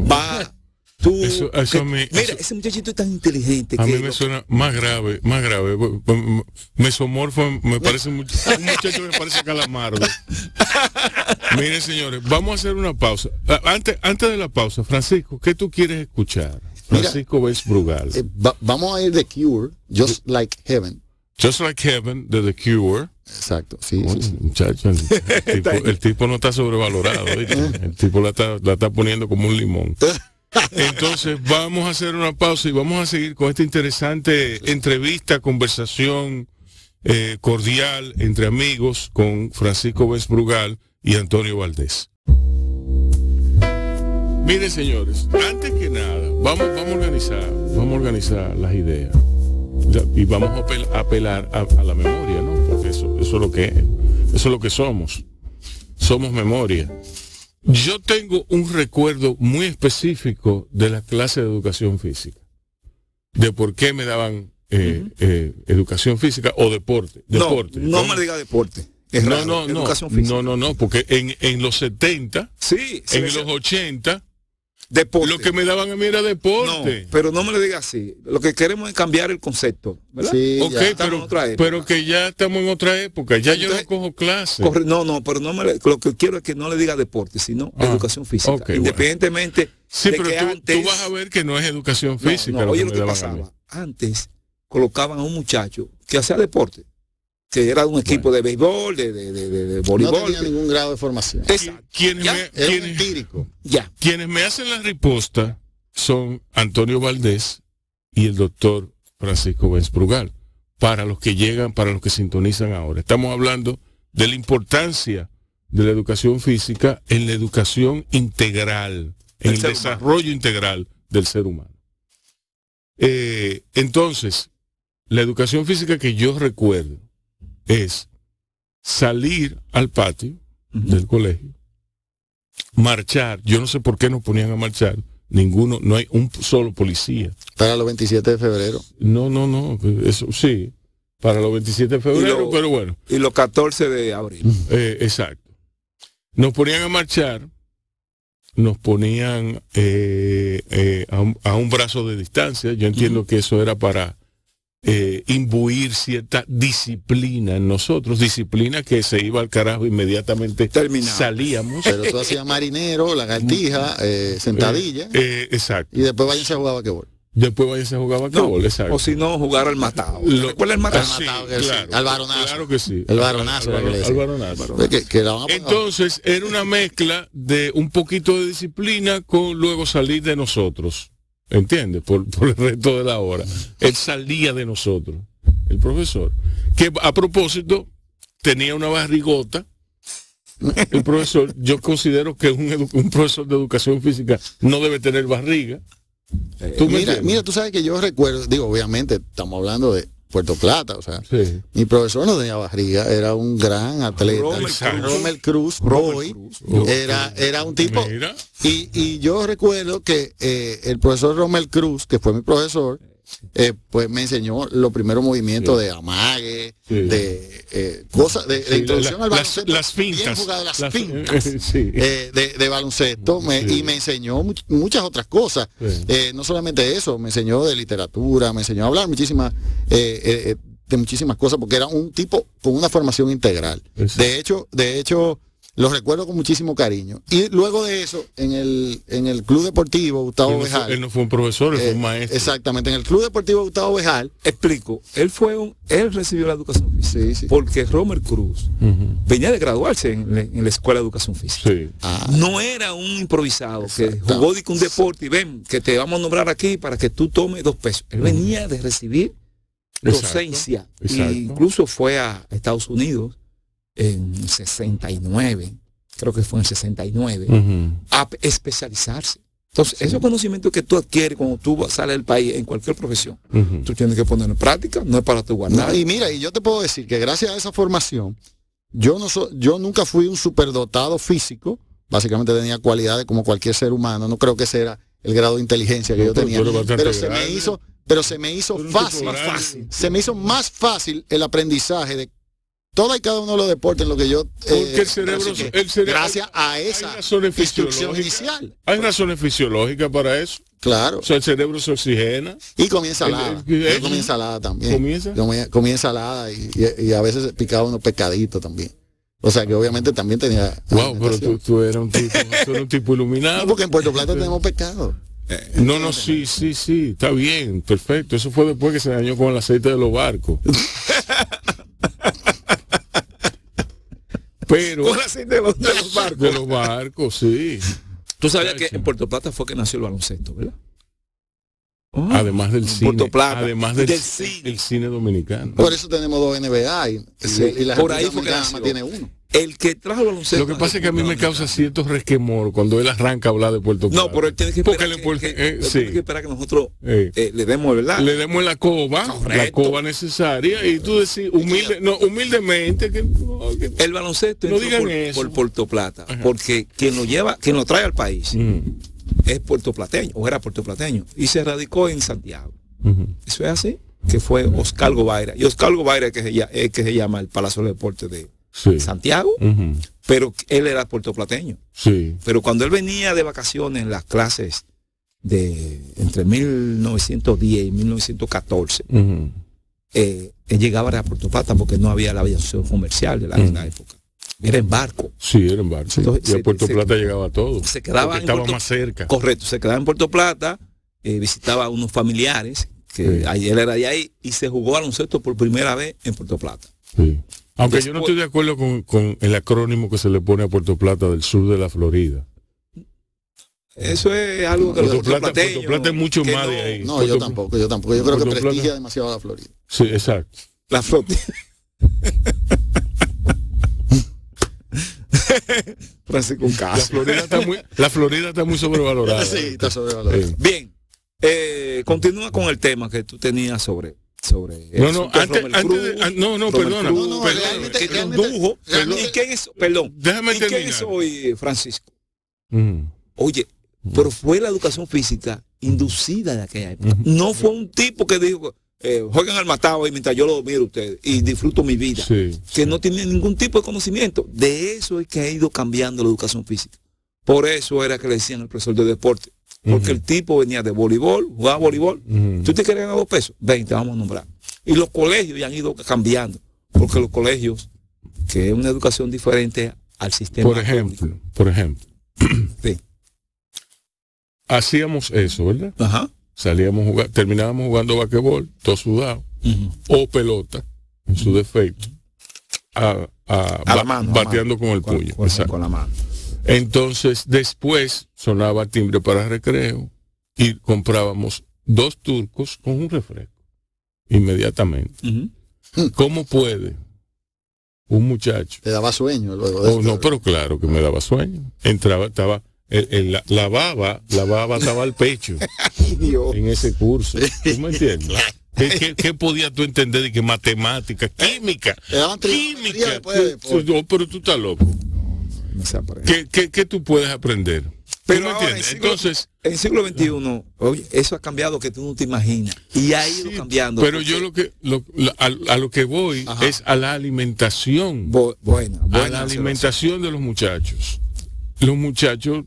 Speaker 5: va, tú,
Speaker 3: Eso- eso
Speaker 5: que-
Speaker 3: a mí-
Speaker 5: mira,
Speaker 3: eso-
Speaker 5: ese muchachito es tan inteligente
Speaker 3: A
Speaker 5: que
Speaker 3: mí me
Speaker 5: lo-
Speaker 3: suena más grave, más grave. Mesomorfo me parece mucho, un muchacho me parece calamardo. Miren, señores, vamos a hacer una pausa. Ah, Antes, antes de la pausa, Francisco, ¿qué tú quieres escuchar?
Speaker 4: Mira,
Speaker 3: Francisco Vez Brugal.
Speaker 4: Eh, va- vamos a ir de Cure, Just Like Heaven.
Speaker 3: Just Like Heaven de The Cure.
Speaker 4: Exacto, sí, sí,
Speaker 3: Oye,
Speaker 4: sí.
Speaker 3: muchacho, el, el tipo, el tipo no está sobrevalorado. ¿oíste? El tipo la está, la está poniendo como un limón. Entonces vamos a hacer una pausa y vamos a seguir con esta interesante entrevista, conversación eh, cordial entre amigos con Francisco Vez Brugal y Antonio Valdés. Miren señores, antes que nada, vamos, vamos a organizar, vamos a organizar las ideas. Y vamos a apel- a apelar a, a la memoria, ¿no? Porque eso, eso es lo que es, eso es lo que somos. Somos memoria. Yo tengo un recuerdo muy específico de la clase de educación física. De por qué me daban eh, eh, educación física o deporte.
Speaker 5: no,
Speaker 3: deporte.
Speaker 5: no me diga deporte. Es
Speaker 3: no,
Speaker 5: raro,
Speaker 3: no, no,
Speaker 5: educación física.
Speaker 3: no, no, no, porque en, en los 70,
Speaker 5: Sí,
Speaker 3: en los 80,
Speaker 5: deporte.
Speaker 3: lo que me daban a mí era
Speaker 5: No,
Speaker 3: deporte.
Speaker 5: pero no me lo diga así. Lo que queremos es cambiar el concepto, ¿verdad?
Speaker 4: Sí,
Speaker 3: ok,
Speaker 4: ya.
Speaker 5: estamos en
Speaker 3: pero,
Speaker 5: otra época.
Speaker 3: pero que ya estamos en otra época. Ya yo no cojo clases.
Speaker 5: Corre- no, no, pero no me le- lo que quiero es que no le diga deporte, sino
Speaker 3: Ah,
Speaker 5: educación física.
Speaker 3: ok, bueno.
Speaker 5: Independientemente
Speaker 3: Sí,
Speaker 5: de
Speaker 3: pero
Speaker 5: que
Speaker 3: tú,
Speaker 5: antes.
Speaker 3: tú vas a ver que no es educación física
Speaker 5: no,
Speaker 3: lo
Speaker 5: oye
Speaker 3: que
Speaker 5: lo que pasaba. Antes colocaban a un muchacho que hacía deporte, que era de un equipo de béisbol, de, de, de, de- de
Speaker 4: No
Speaker 5: voleibol.
Speaker 4: tenía ningún grado de formación.
Speaker 5: Exacto.
Speaker 3: Quienes
Speaker 5: Ya,
Speaker 3: me, quienes-
Speaker 4: empírico.
Speaker 5: ya.
Speaker 3: quienes me hacen la riposta son Antonio Valdés y el doctor Francisco Benz Brugal. Para los que llegan, para los que sintonizan ahora. Estamos hablando de la importancia de la educación física en la educación integral, en el desarrollo integral del ser humano. Eh, entonces, la educación física que yo recuerdo es salir al patio del colegio, marchar, yo no sé por qué nos ponían a marchar, ninguno, no hay un solo policía.
Speaker 4: Para los 27 de febrero.
Speaker 3: No, no, no, eso sí, para los 27 de febrero,
Speaker 5: lo-
Speaker 3: pero bueno,
Speaker 5: Y los 14 de abril.
Speaker 3: eh, exacto. Nos ponían a marchar, nos ponían eh, eh, a, un, a un brazo de distancia, yo entiendo que eso era para eh, imbuir cierta disciplina en nosotros, disciplina que se iba al carajo inmediatamente
Speaker 5: Terminado.
Speaker 3: salíamos.
Speaker 4: Pero tú hacías marinero, lagartija, eh, sentadilla.
Speaker 3: Eh, exacto.
Speaker 4: y después váyanse a jugar basquetbol.
Speaker 3: Después váyanse a jugar
Speaker 5: No,
Speaker 3: basquetbol, exacto.
Speaker 5: o si no, jugar al matado.
Speaker 3: Lo-
Speaker 5: ¿Recuerda el matado?
Speaker 3: Ah, sí,
Speaker 4: matado que sí,
Speaker 3: claro,
Speaker 4: al varonazo.
Speaker 3: Claro que sí.
Speaker 4: El varonazo,
Speaker 3: Al, al
Speaker 4: decían.
Speaker 3: varonazo.
Speaker 4: Pues que, que la van a poner-
Speaker 3: Entonces, era una mezcla de un poquito de disciplina con luego salir de nosotros. ¿Entiendes? Por, por el resto de la hora. Él salía de nosotros, el profesor. Que a propósito, tenía una barrigota. El profesor, yo considero que un, profesor de educación física no debe tener barriga. ¿Tú me
Speaker 4: mira, mira, tú sabes que yo recuerdo, digo, obviamente, estamos hablando de Puerto Plata, o sea,
Speaker 3: Sí.
Speaker 4: mi profesor no tenía barriga, era un gran atleta.
Speaker 5: Rommel
Speaker 3: Cruz.
Speaker 4: Roy,
Speaker 5: Cruz.
Speaker 4: era, era un tipo, y, y yo recuerdo que eh, el profesor Rommel Cruz, que fue mi profesor, eh, pues me enseñó los primeros movimientos de amague,
Speaker 3: Sí.
Speaker 4: de eh, cosas, de, de
Speaker 3: Sí,
Speaker 4: introducción
Speaker 3: la-
Speaker 4: al
Speaker 3: las,
Speaker 4: baloncesto.
Speaker 3: las fintas.
Speaker 4: jugado, las
Speaker 3: Las-
Speaker 4: eh, de, de baloncesto me- y me enseñó much- muchas otras cosas. No solamente eso, me enseñó de literatura, me enseñó a hablar muchísimas, de muchísimas cosas, porque era un tipo con una formación integral. De hecho, de hecho, lo recuerdo con muchísimo cariño. Y luego de eso, en el, en el Club Deportivo Gustavo
Speaker 3: él, no
Speaker 4: Bejal.
Speaker 3: fue, él no fue un profesor, él fue
Speaker 4: eh,
Speaker 3: un maestro.
Speaker 4: Exactamente, en el Club Deportivo Gustavo Bejal.
Speaker 5: Explico. Él fue un, él recibió la educación física.
Speaker 4: Sí, sí.
Speaker 5: Porque Romer Cruz venía de graduarse en, la- en la escuela de educación física.
Speaker 3: Sí.
Speaker 4: Ah,
Speaker 5: No era un improvisado que jugó de un deporte y ven que te vamos a nombrar aquí para que tú tomes dos pesos. Él venía de recibir
Speaker 3: Exacto,
Speaker 5: docencia.
Speaker 3: exacto.
Speaker 5: E incluso fue a Estados Unidos en 69, creo que fue en 69,
Speaker 3: Ujú.
Speaker 5: a p- especializarse. Entonces, esos conocimientos que tú adquieres cuando tú sales del país en cualquier profesión, tú tienes que ponerlo en práctica, no es para tu
Speaker 4: No,
Speaker 5: guardar.
Speaker 4: y mira, y yo te puedo decir que gracias a esa formación, yo no so- yo nunca fui un superdotado físico, básicamente tenía cualidades como cualquier ser humano, no creo que ese era el grado de inteligencia que
Speaker 3: No,
Speaker 4: yo tenía, pero se me hizo, pero se me hizo fácil. se me hizo más fácil el aprendizaje de toda y cada uno de los deportes en lo que yo eh,
Speaker 3: el cerebro-
Speaker 4: así que
Speaker 3: el cerebro-
Speaker 4: gracias a esa instrucción inicial,
Speaker 3: Hay razones fisiológicas para eso.
Speaker 4: claro,
Speaker 3: O sea, el cerebro se oxigena.
Speaker 4: y comí ensalada,
Speaker 3: El- el-
Speaker 4: yo comí ensalada también,
Speaker 3: ¿Comienza?
Speaker 4: comí, comí ensalada y, y- y a veces picaba unos pescaditos también. O sea que obviamente también tenía.
Speaker 3: Wow, pero tú, tú eras un tipo, tú eras un tipo
Speaker 4: No,
Speaker 3: iluminado.
Speaker 4: porque en Puerto Plata tenemos pescado.
Speaker 3: No, no, sí, sí, sí, está bien, perfecto. Eso fue después que se dañó con el aceite de los barcos. Pero
Speaker 5: de los, de los barcos.
Speaker 3: de los barcos, sí.
Speaker 5: Tú sabías que en Puerto Plata fue que nació el baloncesto, ¿verdad?
Speaker 3: Además del cine.
Speaker 5: Puerto Plata.
Speaker 3: Además del,
Speaker 5: Del cine.
Speaker 3: el cine dominicano.
Speaker 4: Por eso tenemos dos NBA y, y-
Speaker 5: Sí,
Speaker 4: y la
Speaker 5: por ahí fue que nació.
Speaker 4: tiene uno.
Speaker 5: El que trajo el baloncesto.
Speaker 3: Lo que pasa es que a mí me causa cierto resquemor cuando él arranca a hablar de Puerto Plata.
Speaker 5: No, pero él tiene que esperar, que, que-
Speaker 3: eh, sí.
Speaker 5: tiene que, esperar que nosotros
Speaker 3: Eh.
Speaker 5: eh, le demos, ¿verdad?
Speaker 3: le demos la coba, la coba necesaria y tú decís humilde, no, humildemente que, no,
Speaker 5: El baloncesto
Speaker 3: No digan
Speaker 5: por,
Speaker 3: eso.
Speaker 5: por Puerto Plata, porque quien lo lleva, quien lo trae al país
Speaker 3: Mm,
Speaker 5: es puertoplateño, o era puertoplateño, y se radicó en Santiago. Eso es así, que fue Oscar Gobaira. Y Oscar Gobaira es que se, que se llama el Palacio de Deportes de
Speaker 3: Sí.
Speaker 5: Santiago, pero él era puertoplateño.
Speaker 3: Sí.
Speaker 5: Pero cuando él venía de vacaciones en las clases de entre 1910 y 1914,
Speaker 3: Ujú.
Speaker 5: eh, él llegaba a Puerto Plata porque no había la aviación comercial de la, en la época. Era en barco.
Speaker 3: Sí, era en barco.
Speaker 5: Entonces,
Speaker 3: y a Puerto
Speaker 5: se-
Speaker 3: Plata llegaba todo.
Speaker 5: se quedaba
Speaker 3: estaba
Speaker 5: Puerto-
Speaker 3: más cerca.
Speaker 5: Correcto, se quedaba en Puerto Plata, eh, visitaba a unos familiares que
Speaker 3: Sí.
Speaker 5: ahí él era de ahí, y se jugó baloncesto por primera vez en Puerto Plata.
Speaker 3: Sí. Aunque yo no estoy de acuerdo con, con el acrónimo que se le pone a Puerto Plata del sur de la Florida.
Speaker 5: Eso es algo que los
Speaker 3: Puerto Plata-
Speaker 5: puertorplateños
Speaker 3: Puerto Plata es mucho
Speaker 5: que
Speaker 3: más
Speaker 5: no-
Speaker 3: de ahí.
Speaker 4: No, yo tampoco, yo tampoco. Yo creo que
Speaker 3: Puerto
Speaker 4: prestigia
Speaker 3: Plata.
Speaker 4: demasiado a la Florida.
Speaker 3: Sí, exacto.
Speaker 5: La flota. Francisco
Speaker 3: La. Florida está muy, la Florida está muy sobrevalorada.
Speaker 4: Sí, está sobrevalorado.
Speaker 3: Sí.
Speaker 5: Bien, eh, continúa con el tema que tú tenías sobre sobre
Speaker 3: No, no, antes, de- ah, no, no,
Speaker 5: Rommel
Speaker 3: perdona,
Speaker 5: Cruz,
Speaker 4: No, no,
Speaker 3: perdona,
Speaker 4: realmente-
Speaker 5: que
Speaker 4: realmente-
Speaker 5: condujo.
Speaker 4: realmente-
Speaker 5: ¿Y quién es? Perdón.
Speaker 3: Déjame
Speaker 5: ¿Y quién es hoy, Francisco?
Speaker 3: Mm.
Speaker 5: Oye, pero fue la educación física inducida de aquella época. No fue un tipo que dijo, eh, jueguen al matado y mientras yo lo miro a ustedes y disfruto mi vida.
Speaker 3: Sí,
Speaker 5: que no tiene ningún tipo de conocimiento. De eso es que ha ido cambiando la educación física. Por eso era que le decían al profesor de deporte. Porque el tipo venía de voleibol, jugaba voleibol. ¿Tú te quieres ganar dos pesos? Ven, te vamos a nombrar. Y los colegios ya han ido cambiando. Porque los colegios, que es una educación diferente al sistema.
Speaker 3: Por ejemplo, por ejemplo.
Speaker 5: Sí.
Speaker 3: hacíamos eso, ¿verdad?
Speaker 5: Ajá.
Speaker 3: Salíamos a jugar, terminábamos jugando basquetbol, todo sudado, o pelota, en su defecto, a, a-
Speaker 5: A la mano. la
Speaker 3: bateando
Speaker 5: mano.
Speaker 3: con el
Speaker 5: Con-
Speaker 3: puño.
Speaker 5: con- con la mano.
Speaker 3: Entonces, después sonaba timbre para recreo y comprábamos dos turcos con un refresco. Inmediatamente. ¿Cómo puede un muchacho?
Speaker 4: Te daba sueño luego de
Speaker 3: Oh, no, pero claro que me daba sueño. Entraba, estaba, el- el- la, la baba, la baba estaba al pecho en ese curso. ¿Tú me entiendes? ¿Qué, qué, qué podías tú entender de que matemática, química? Química. pero tú estás loco.
Speaker 5: No se aprende.
Speaker 3: ¿Qué, qué, qué tú puedes aprender? ¿Tú
Speaker 5: Pero ahora, en siglo-
Speaker 3: Entonces,
Speaker 5: En el siglo XXI, oye, eso ha cambiado que tú no te imaginas. Y ha ido
Speaker 3: Sí,
Speaker 5: cambiando.
Speaker 3: Pero
Speaker 5: porque-
Speaker 3: yo lo que lo- a, a lo que voy
Speaker 4: Ajá.
Speaker 3: es a la alimentación,
Speaker 5: Bu- buena,
Speaker 3: a la alimentación de los muchachos. Los muchachos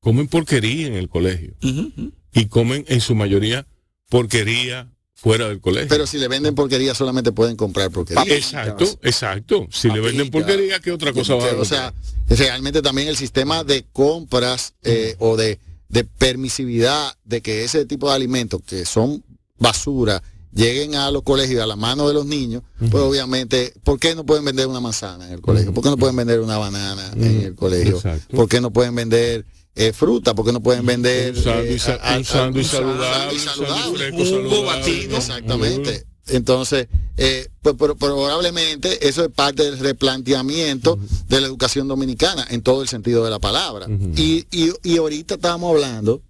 Speaker 3: comen porquería en el colegio y comen en su mayoría porquería fuera del colegio.
Speaker 4: Pero si le venden porquería solamente pueden comprar porquería.
Speaker 3: exacto, exacto. Si le venden porquería, ¿qué otra cosa va a
Speaker 4: o sea, realmente también el sistema de compras eh, o de, de permisividad de que ese tipo de alimentos que son basura lleguen a los colegios a la mano de los niños, pues obviamente, ¿por qué no pueden vender una manzana en el colegio? ¿Por qué no pueden vender una banana en el colegio?
Speaker 3: Exacto.
Speaker 4: ¿Por qué no pueden vender eh, fruta? ¿Por qué no pueden vender
Speaker 3: Un sándwich
Speaker 4: eh,
Speaker 3: un
Speaker 4: un
Speaker 3: saludable, un
Speaker 5: Jugo
Speaker 3: saludable.
Speaker 5: batido.
Speaker 4: Exactamente. Entonces, eh, pues, pero probablemente eso es parte del replanteamiento de la educación dominicana en todo el sentido de la palabra. Y, y, y ahorita estábamos hablando,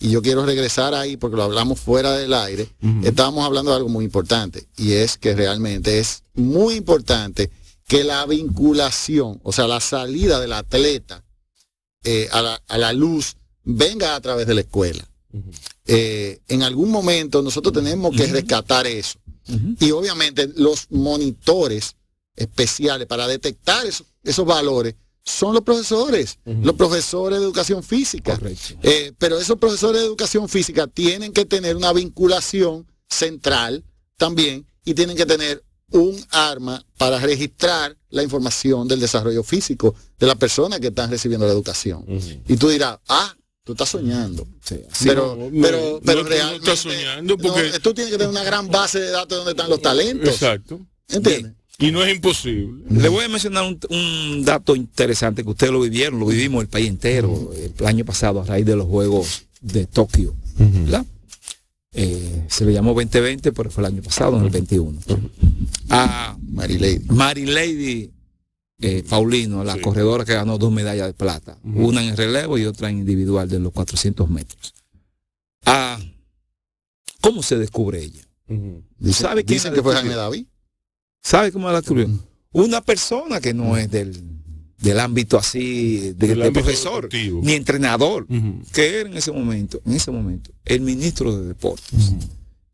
Speaker 4: y yo quiero regresar ahí porque lo hablamos fuera del aire, estábamos hablando de algo muy importante, y es que realmente es muy importante que la vinculación, o sea, la salida del atleta eh, a, la, a la luz venga a través de la escuela. Eh, en algún momento nosotros tenemos que rescatar eso. Y obviamente los monitores especiales para detectar esos, esos valores son los profesores, los profesores de educación física. Eh, pero esos profesores de educación física tienen que tener una vinculación central también y tienen que tener un arma para registrar la información del desarrollo físico de las personas que están recibiendo la educación. Y tú dirás, ah, tú estás soñando.
Speaker 5: Sí,
Speaker 4: pero,
Speaker 3: no,
Speaker 4: pero,
Speaker 3: no,
Speaker 4: pero
Speaker 3: no, tú no
Speaker 4: realmente
Speaker 3: estás soñando
Speaker 4: no,
Speaker 3: porque-
Speaker 4: tú tienes que tener una gran base de datos donde están los talentos.
Speaker 3: Exacto.
Speaker 4: ¿Entiendes?
Speaker 3: Y no es imposible.
Speaker 5: Le voy a mencionar un, un dato interesante que ustedes lo vivieron, lo vivimos el país entero el año pasado a raíz de los Juegos de Tokio. ¿verdad? Eh, se le llamó 2020, pero fue el año pasado, en el 21. A
Speaker 4: Mary Lady.
Speaker 5: Mary Lady eh, Paulino, la
Speaker 3: Sí.
Speaker 5: corredora que ganó dos medallas de plata, una en relevo y otra en individual de los 400 metros. Ah, ¿Cómo se descubre ella? ¿Sabe quién
Speaker 4: dicen que fue? Jaime David.
Speaker 5: ¿Sabe cómo la descubrió? Una persona que no es del, del ámbito así, de,
Speaker 3: Del
Speaker 5: de
Speaker 3: ámbito
Speaker 5: profesor,
Speaker 3: deportivo.
Speaker 5: ni entrenador, que era en ese momento, en ese momento, el ministro de deportes.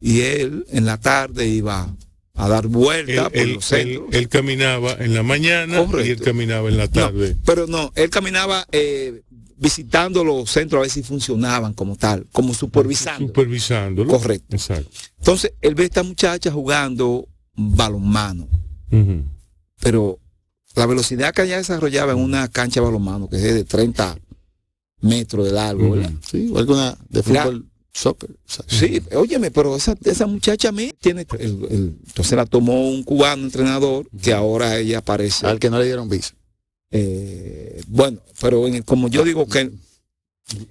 Speaker 5: Y él en la tarde iba a dar vuelta
Speaker 3: Él,
Speaker 5: por
Speaker 3: él-
Speaker 5: los centros.
Speaker 3: él- él caminaba en la mañana y él caminaba en la
Speaker 5: No,
Speaker 3: tarde.
Speaker 5: pero no, él caminaba eh, visitando los centros a ver si funcionaban como tal, como supervisando.
Speaker 3: Supervisándolo.
Speaker 5: Correcto.
Speaker 3: Exacto.
Speaker 5: Entonces, él ve a esta muchacha jugando balonmano, pero la velocidad que ella desarrollaba en una cancha de balonmano, que es de 30 metros de largo, ¿verdad?
Speaker 4: Sí, o alguna de
Speaker 5: La-
Speaker 4: fútbol. soccer. o sea,
Speaker 5: Sí, óyeme, pero esa, esa muchacha mí tiene, el- el- entonces la tomó un cubano entrenador que ahora ella aparece.
Speaker 4: Al que no le dieron visa.
Speaker 5: eh, bueno, pero en el- como yo digo que,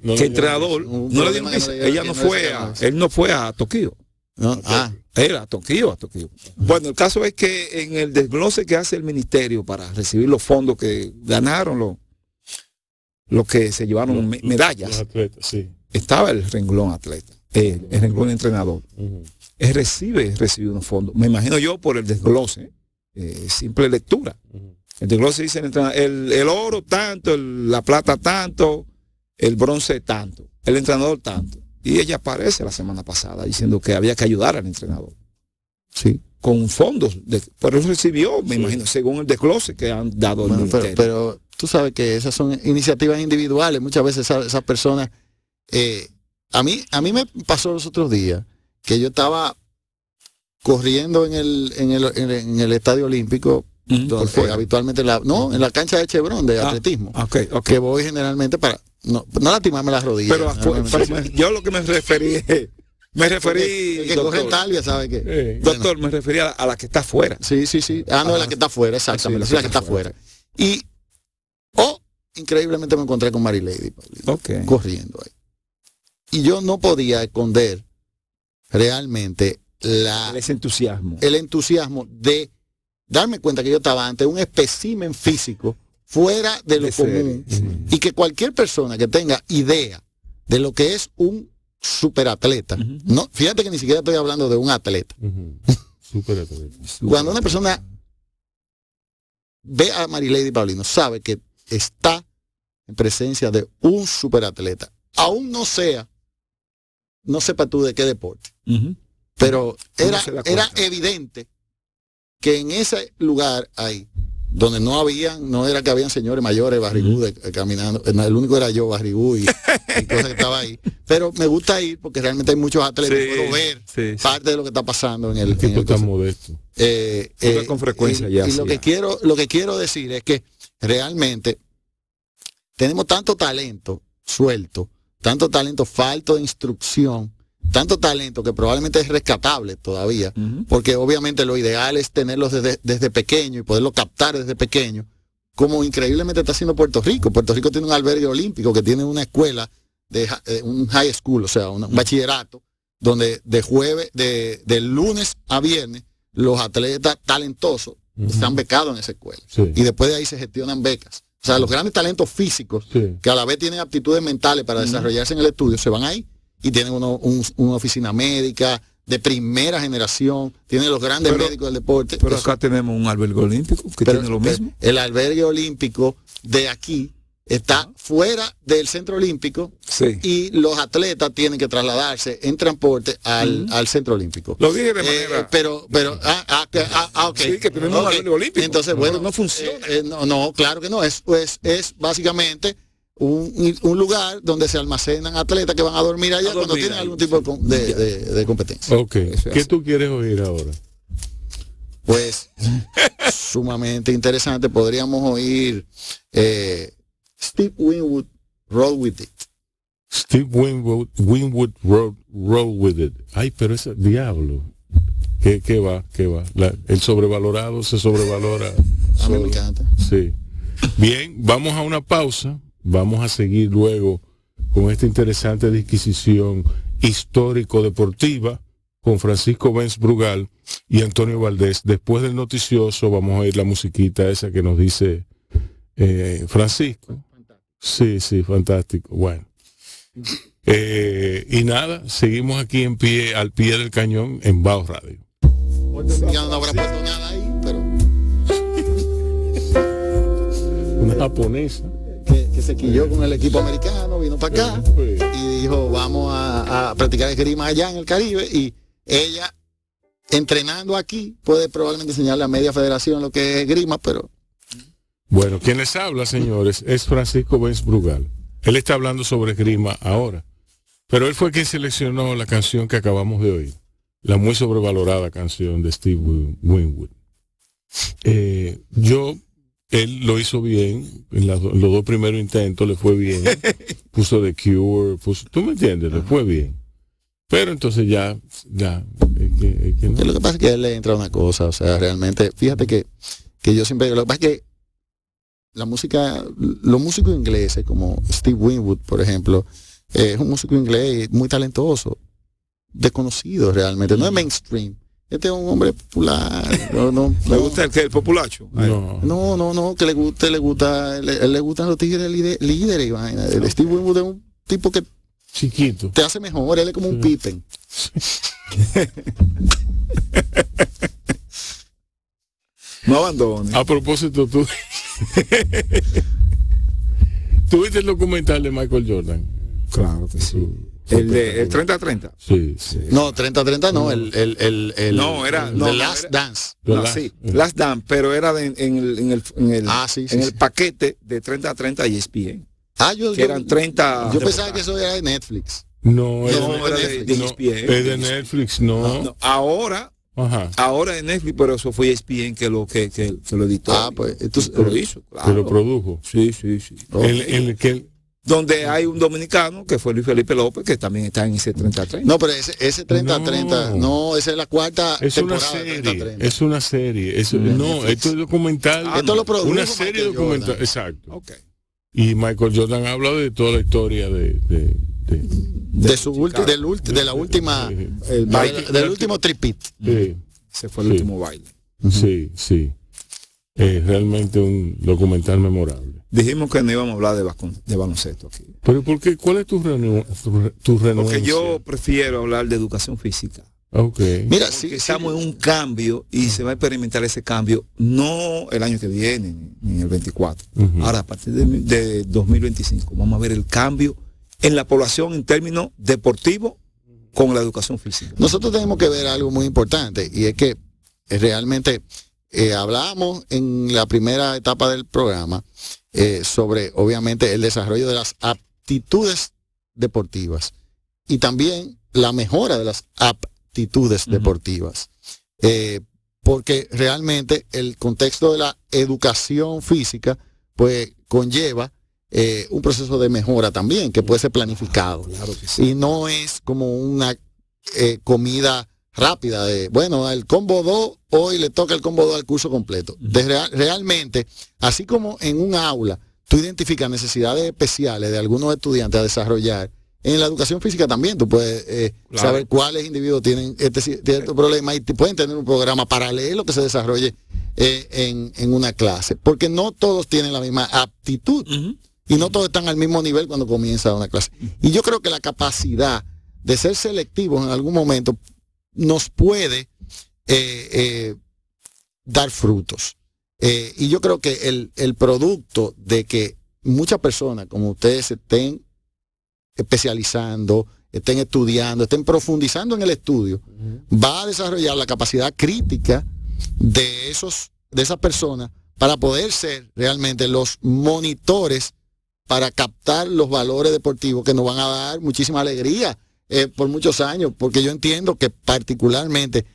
Speaker 3: No,
Speaker 5: que entrenador no le dieron visa,
Speaker 4: no le dieron-
Speaker 5: ella no fue a, él no fue a Tokio.
Speaker 4: ¿no? Ah,
Speaker 5: Era Tokio, a Tokio. Bueno, el caso es que en el desglose que hace el ministerio para recibir los fondos que ganaron los, los que se llevaron
Speaker 3: Los-
Speaker 5: medallas,
Speaker 3: los atletas, sí.
Speaker 5: estaba el renglón atleta, el renglón entrenador.
Speaker 3: Ujú.
Speaker 5: Él recibe, recibe unos fondos. Me imagino yo por el desglose, eh, simple lectura. El desglose dice el, el, el oro tanto, el- la plata tanto, el bronce tanto, el entrenador tanto. Y ella aparece la semana pasada diciendo que había que ayudar al entrenador
Speaker 4: sí.
Speaker 5: con fondos. De, pero él recibió, me
Speaker 3: Sí.
Speaker 5: imagino, según el desglose que han dado el
Speaker 4: pero, pero tú sabes que esas son iniciativas individuales. Muchas veces esa- esas personas. eh, a mí a mí me pasó los otros días que yo estaba corriendo en el, en el, en el, en el estadio olímpico,
Speaker 5: por
Speaker 4: habitualmente la, no, en la cancha de Chevron de
Speaker 5: Ah,
Speaker 4: atletismo,
Speaker 5: Ok, ok.
Speaker 4: que voy generalmente para no, no lastimarme las rodillas.
Speaker 5: Pero,
Speaker 4: Normalmente.
Speaker 5: pero yo lo que me referí, me referí,
Speaker 4: el que
Speaker 5: doctor,
Speaker 4: Talvia sabe que.
Speaker 3: Eh,
Speaker 5: doctor, me refería a la, a que está afuera.
Speaker 4: Sí, sí, sí. Ah, no, es la que está afuera, exactamente.
Speaker 5: Sí,
Speaker 4: la que está afuera. Y, oh, increíblemente me encontré con Mary Lady, Paulino,
Speaker 5: Ok.
Speaker 4: corriendo ahí. Y yo no podía esconder realmente la,
Speaker 5: Ese entusiasmo.
Speaker 4: el entusiasmo de darme cuenta que yo estaba ante un espécimen físico fuera de lo
Speaker 5: De
Speaker 4: común y que cualquier persona que tenga idea de lo que es un superatleta, no, fíjate que ni siquiera estoy hablando de un atleta.
Speaker 3: ujú. Súper atleta.
Speaker 4: Cuando una persona ve a Marilady Paulino, sabe que está en presencia de un superatleta. Aún no sea, no sepa tú de qué deporte, pero era, era evidente que en ese lugar ahí, donde no habían, no era que habían señores mayores eh, caminando, eh, el único era yo barrigú y, y cosas que estaba ahí. Pero me gusta ir porque realmente hay muchos atletas,
Speaker 5: Sí,
Speaker 4: puedo ver
Speaker 5: sí, sí.
Speaker 4: parte de lo que está pasando en el,
Speaker 3: El tipo tan modesto.
Speaker 4: eh,
Speaker 5: estás con frecuencia
Speaker 4: y,
Speaker 5: ya,
Speaker 4: y lo que quiero lo que quiero decir es que realmente tenemos tanto talento suelto tanto talento falto de instrucción tanto talento que probablemente es rescatable todavía porque obviamente lo ideal es tenerlos desde, desde pequeño y poderlo captar desde pequeño como increíblemente está haciendo Puerto Rico. Puerto Rico tiene un albergue olímpico que tiene una escuela de eh, un high school o sea una- un bachillerato donde de jueves de, de lunes a viernes los atletas talentosos están becados en esa escuela.
Speaker 3: Sí.
Speaker 4: y después de ahí se gestionan becas. O sea los grandes talentos físicos
Speaker 3: Sí.
Speaker 4: que a la vez tienen aptitudes mentales para desarrollarse en el estudio, se van ahí y tienen uno- un- una oficina médica de primera generación, tienen los grandes
Speaker 5: Pero-
Speaker 4: médicos del deporte.
Speaker 5: Pero
Speaker 4: Eso-
Speaker 5: acá tenemos un albergue olímpico que
Speaker 4: pero-
Speaker 5: tiene lo mismo.
Speaker 4: el albergue olímpico de aquí está fuera del centro olímpico
Speaker 5: Sí.
Speaker 4: y los atletas tienen que trasladarse en transporte al, al centro olímpico.
Speaker 5: Lo dije de
Speaker 4: Eh,
Speaker 5: manera.
Speaker 4: pero, pero, ah, ah, que- ah, ah, ok.
Speaker 5: Sí, que tenemos un
Speaker 4: Ok.
Speaker 5: albergue olímpico.
Speaker 4: Entonces, bueno,
Speaker 5: no funciona.
Speaker 4: eh, eh, no, no, claro que no. Es, pues, es básicamente un, un lugar donde se almacenan atletas que van a dormir allá
Speaker 5: A
Speaker 4: cuando tienen
Speaker 5: ahí,
Speaker 4: algún tipo de de, de- de competencia.
Speaker 3: Ok. ¿Qué
Speaker 5: así.
Speaker 3: tú quieres oír ahora?
Speaker 4: Pues, sumamente interesante. Podríamos oír eh, Steve Winwood, Roll With It.
Speaker 3: Steve Winwood, Winwood roll, roll with it. Ay, pero ese diablo. ¿Qué, qué va? ¿Qué va? La- el sobrevalorado se sobrevalora.
Speaker 4: A mí me encanta.
Speaker 3: Sí. Bien, vamos a una pausa. Vamos a seguir luego con esta interesante disquisición histórico-deportiva con Francisco Benz Brugal y Antonio Valdés. Después del noticioso vamos a oír la musiquita esa que nos dice eh, Francisco. Sí, sí, fantástico. Bueno. Eh, y nada, seguimos aquí en pie, al pie del cañón en Bao Radio.
Speaker 4: Ya no habrá puesto nada ahí, pero
Speaker 3: Una japonesa.
Speaker 4: Que, se quilló con el equipo americano, vino para acá y dijo, vamos a, a practicar esgrima allá en el Caribe y ella entrenando aquí puede probablemente enseñarle a media federación lo que es esgrima, pero
Speaker 3: Bueno, quien les habla, señores, es Francisco Benz Brugal. Él está hablando sobre esgrima ahora. Pero él fue quien seleccionó la canción que acabamos de oír. La muy sobrevalorada canción de Steve Win- Winwood. Eh, yo, él lo hizo bien. En los dos primeros intentos le fue bien. puso The Cure. Puso, ¿Tú me entiendes? Le fue bien. Pero entonces ya, ya, es que, es que no.
Speaker 4: Lo que pasa es que a él le entra una cosa, o sea, realmente, fíjate que, que yo siempre, lo que pasa es que la música, los músicos ingleses como Steve Winwood, por ejemplo, eh, es un músico inglés muy talentoso, desconocido realmente, no es mainstream. Este es un hombre popular, no, no,
Speaker 5: ¿Le
Speaker 4: no.
Speaker 5: gusta el que el populacho?
Speaker 3: No.
Speaker 4: No, no, no, que le guste, le gusta, le, le gustan los tigres líder- líderes y vaina. El Steve Winwood es un tipo que
Speaker 3: Chiquito.
Speaker 4: te hace mejor, él es como un Pippen.
Speaker 5: No abandone.
Speaker 3: A propósito, tú. ¿Tuviste el documental de Michael Jordan?
Speaker 5: Claro que sí. El de el 30-30.
Speaker 3: Sí, sí.
Speaker 4: No, 30-30 no, el, el, el, el
Speaker 5: No, era-
Speaker 4: el
Speaker 5: no,
Speaker 4: The
Speaker 5: no,
Speaker 4: Last
Speaker 5: era-
Speaker 4: Dance.
Speaker 5: No,
Speaker 3: Last-
Speaker 5: sí, Last Dance, pero era de- en, el, en, el, en, el,
Speaker 4: Ah, sí,
Speaker 5: en
Speaker 4: sí.
Speaker 5: el paquete de 30 a 30 y ESPN,
Speaker 4: Ah, yo,
Speaker 5: que
Speaker 4: yo,
Speaker 5: eran 30.
Speaker 4: yo pensaba que eso era de Netflix.
Speaker 3: No, es
Speaker 5: No, era de, de
Speaker 3: no,
Speaker 5: ESPN.
Speaker 3: es de Netflix, no.
Speaker 5: No, ahora,
Speaker 3: Ajá.
Speaker 5: ahora de Netflix, pero eso fue ESPN que lo que, que, que lo editó.
Speaker 4: Ah, pues, entonces-
Speaker 5: lo hizo,
Speaker 3: Que lo
Speaker 5: claro.
Speaker 3: produjo.
Speaker 5: Sí, sí, sí.
Speaker 3: El, el que
Speaker 5: Donde hay un dominicano que fue Luis Felipe López, que también está en ese 30 a 30.
Speaker 4: No, pero ese, ese 30-30,
Speaker 3: No.
Speaker 4: no. esa es la cuarta
Speaker 3: es una
Speaker 4: temporada de
Speaker 3: serie,
Speaker 4: 30-30.
Speaker 3: es una serie. Es, no, esto es documental.
Speaker 5: Ah,
Speaker 4: Esto lo produjo
Speaker 3: una serie
Speaker 4: Michael
Speaker 3: documental,
Speaker 4: Jordan.
Speaker 3: exacto.
Speaker 5: Ok.
Speaker 3: Y Michael Jordan habla de toda la historia de, de, de-
Speaker 4: de su ulti- del ulti- de la última.
Speaker 5: El baile,
Speaker 4: del último tripit.
Speaker 3: de-
Speaker 5: ese fue el
Speaker 3: Sí.
Speaker 5: último baile.
Speaker 3: sí, sí. Es realmente un documental memorable.
Speaker 5: Dijimos que no íbamos a hablar de, de baloncesto aquí.
Speaker 3: Pero ¿por qué? ¿Cuál es tu, renu- tu, re- tu renuncia?
Speaker 5: Porque yo prefiero hablar de educación física.
Speaker 3: Ok.
Speaker 4: Mira,
Speaker 5: Porque
Speaker 4: sí, sí,
Speaker 5: estamos en un cambio y se va a experimentar ese cambio no el año que viene, ni en el 24.
Speaker 3: Ujú.
Speaker 5: Ahora, a partir de, de 2025, vamos a ver el cambio en la población en términos deportivos con la educación física.
Speaker 4: Nosotros tenemos que ver algo muy importante y es que eh, realmente eh, hablamos en la primera etapa del programa eh, sobre obviamente el desarrollo de las aptitudes deportivas y también la mejora de las aptitudes deportivas. Eh, porque realmente el contexto de la educación física pues conlleva eh, un proceso de mejora también que puede ser planificado
Speaker 5: Claro que sí.
Speaker 4: y no es como una comida rápida de, bueno, el combo 2, hoy le toca el combo 2 al curso completo. De real- realmente, así como en un aula, tú identificas necesidades especiales de algunos estudiantes a desarrollar, en la educación física también tú puedes eh,
Speaker 5: Claro.
Speaker 4: saber cuáles individuos tienen este cierto problema y te- pueden tener un programa paralelo que se desarrolle eh, en, en una clase, porque no todos tienen la misma aptitud y no todos están al mismo nivel cuando comienza una clase. Y yo creo que la capacidad de ser selectivos en algún momento nos puede eh, eh, dar frutos. Eh, y yo creo que el, el producto de que muchas personas como ustedes se estén especializando, estén estudiando, estén profundizando en el estudio, va a desarrollar la capacidad crítica de esos de esas personas para poder ser realmente los monitores para captar los valores deportivos que nos van a dar muchísima alegría eh, por muchos años, porque yo entiendo que particularmente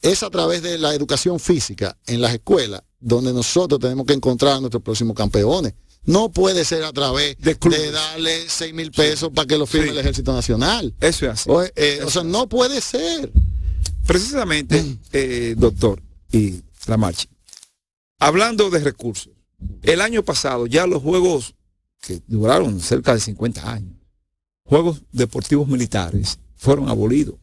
Speaker 4: es a través de la educación física en las escuelas donde nosotros tenemos que encontrar a nuestros próximos campeones. No puede ser a través
Speaker 5: De
Speaker 4: darle 6 mil pesos para que lo firme
Speaker 5: Sí.
Speaker 4: el Ejército Nacional.
Speaker 5: Eso es así.
Speaker 4: O, eh, o sea, no puede ser.
Speaker 5: Precisamente, eh, doctor y la marcha. Hablando de recursos, el año pasado ya los juegos que duraron cerca de 50 años, juegos deportivos militares, fueron abolidos.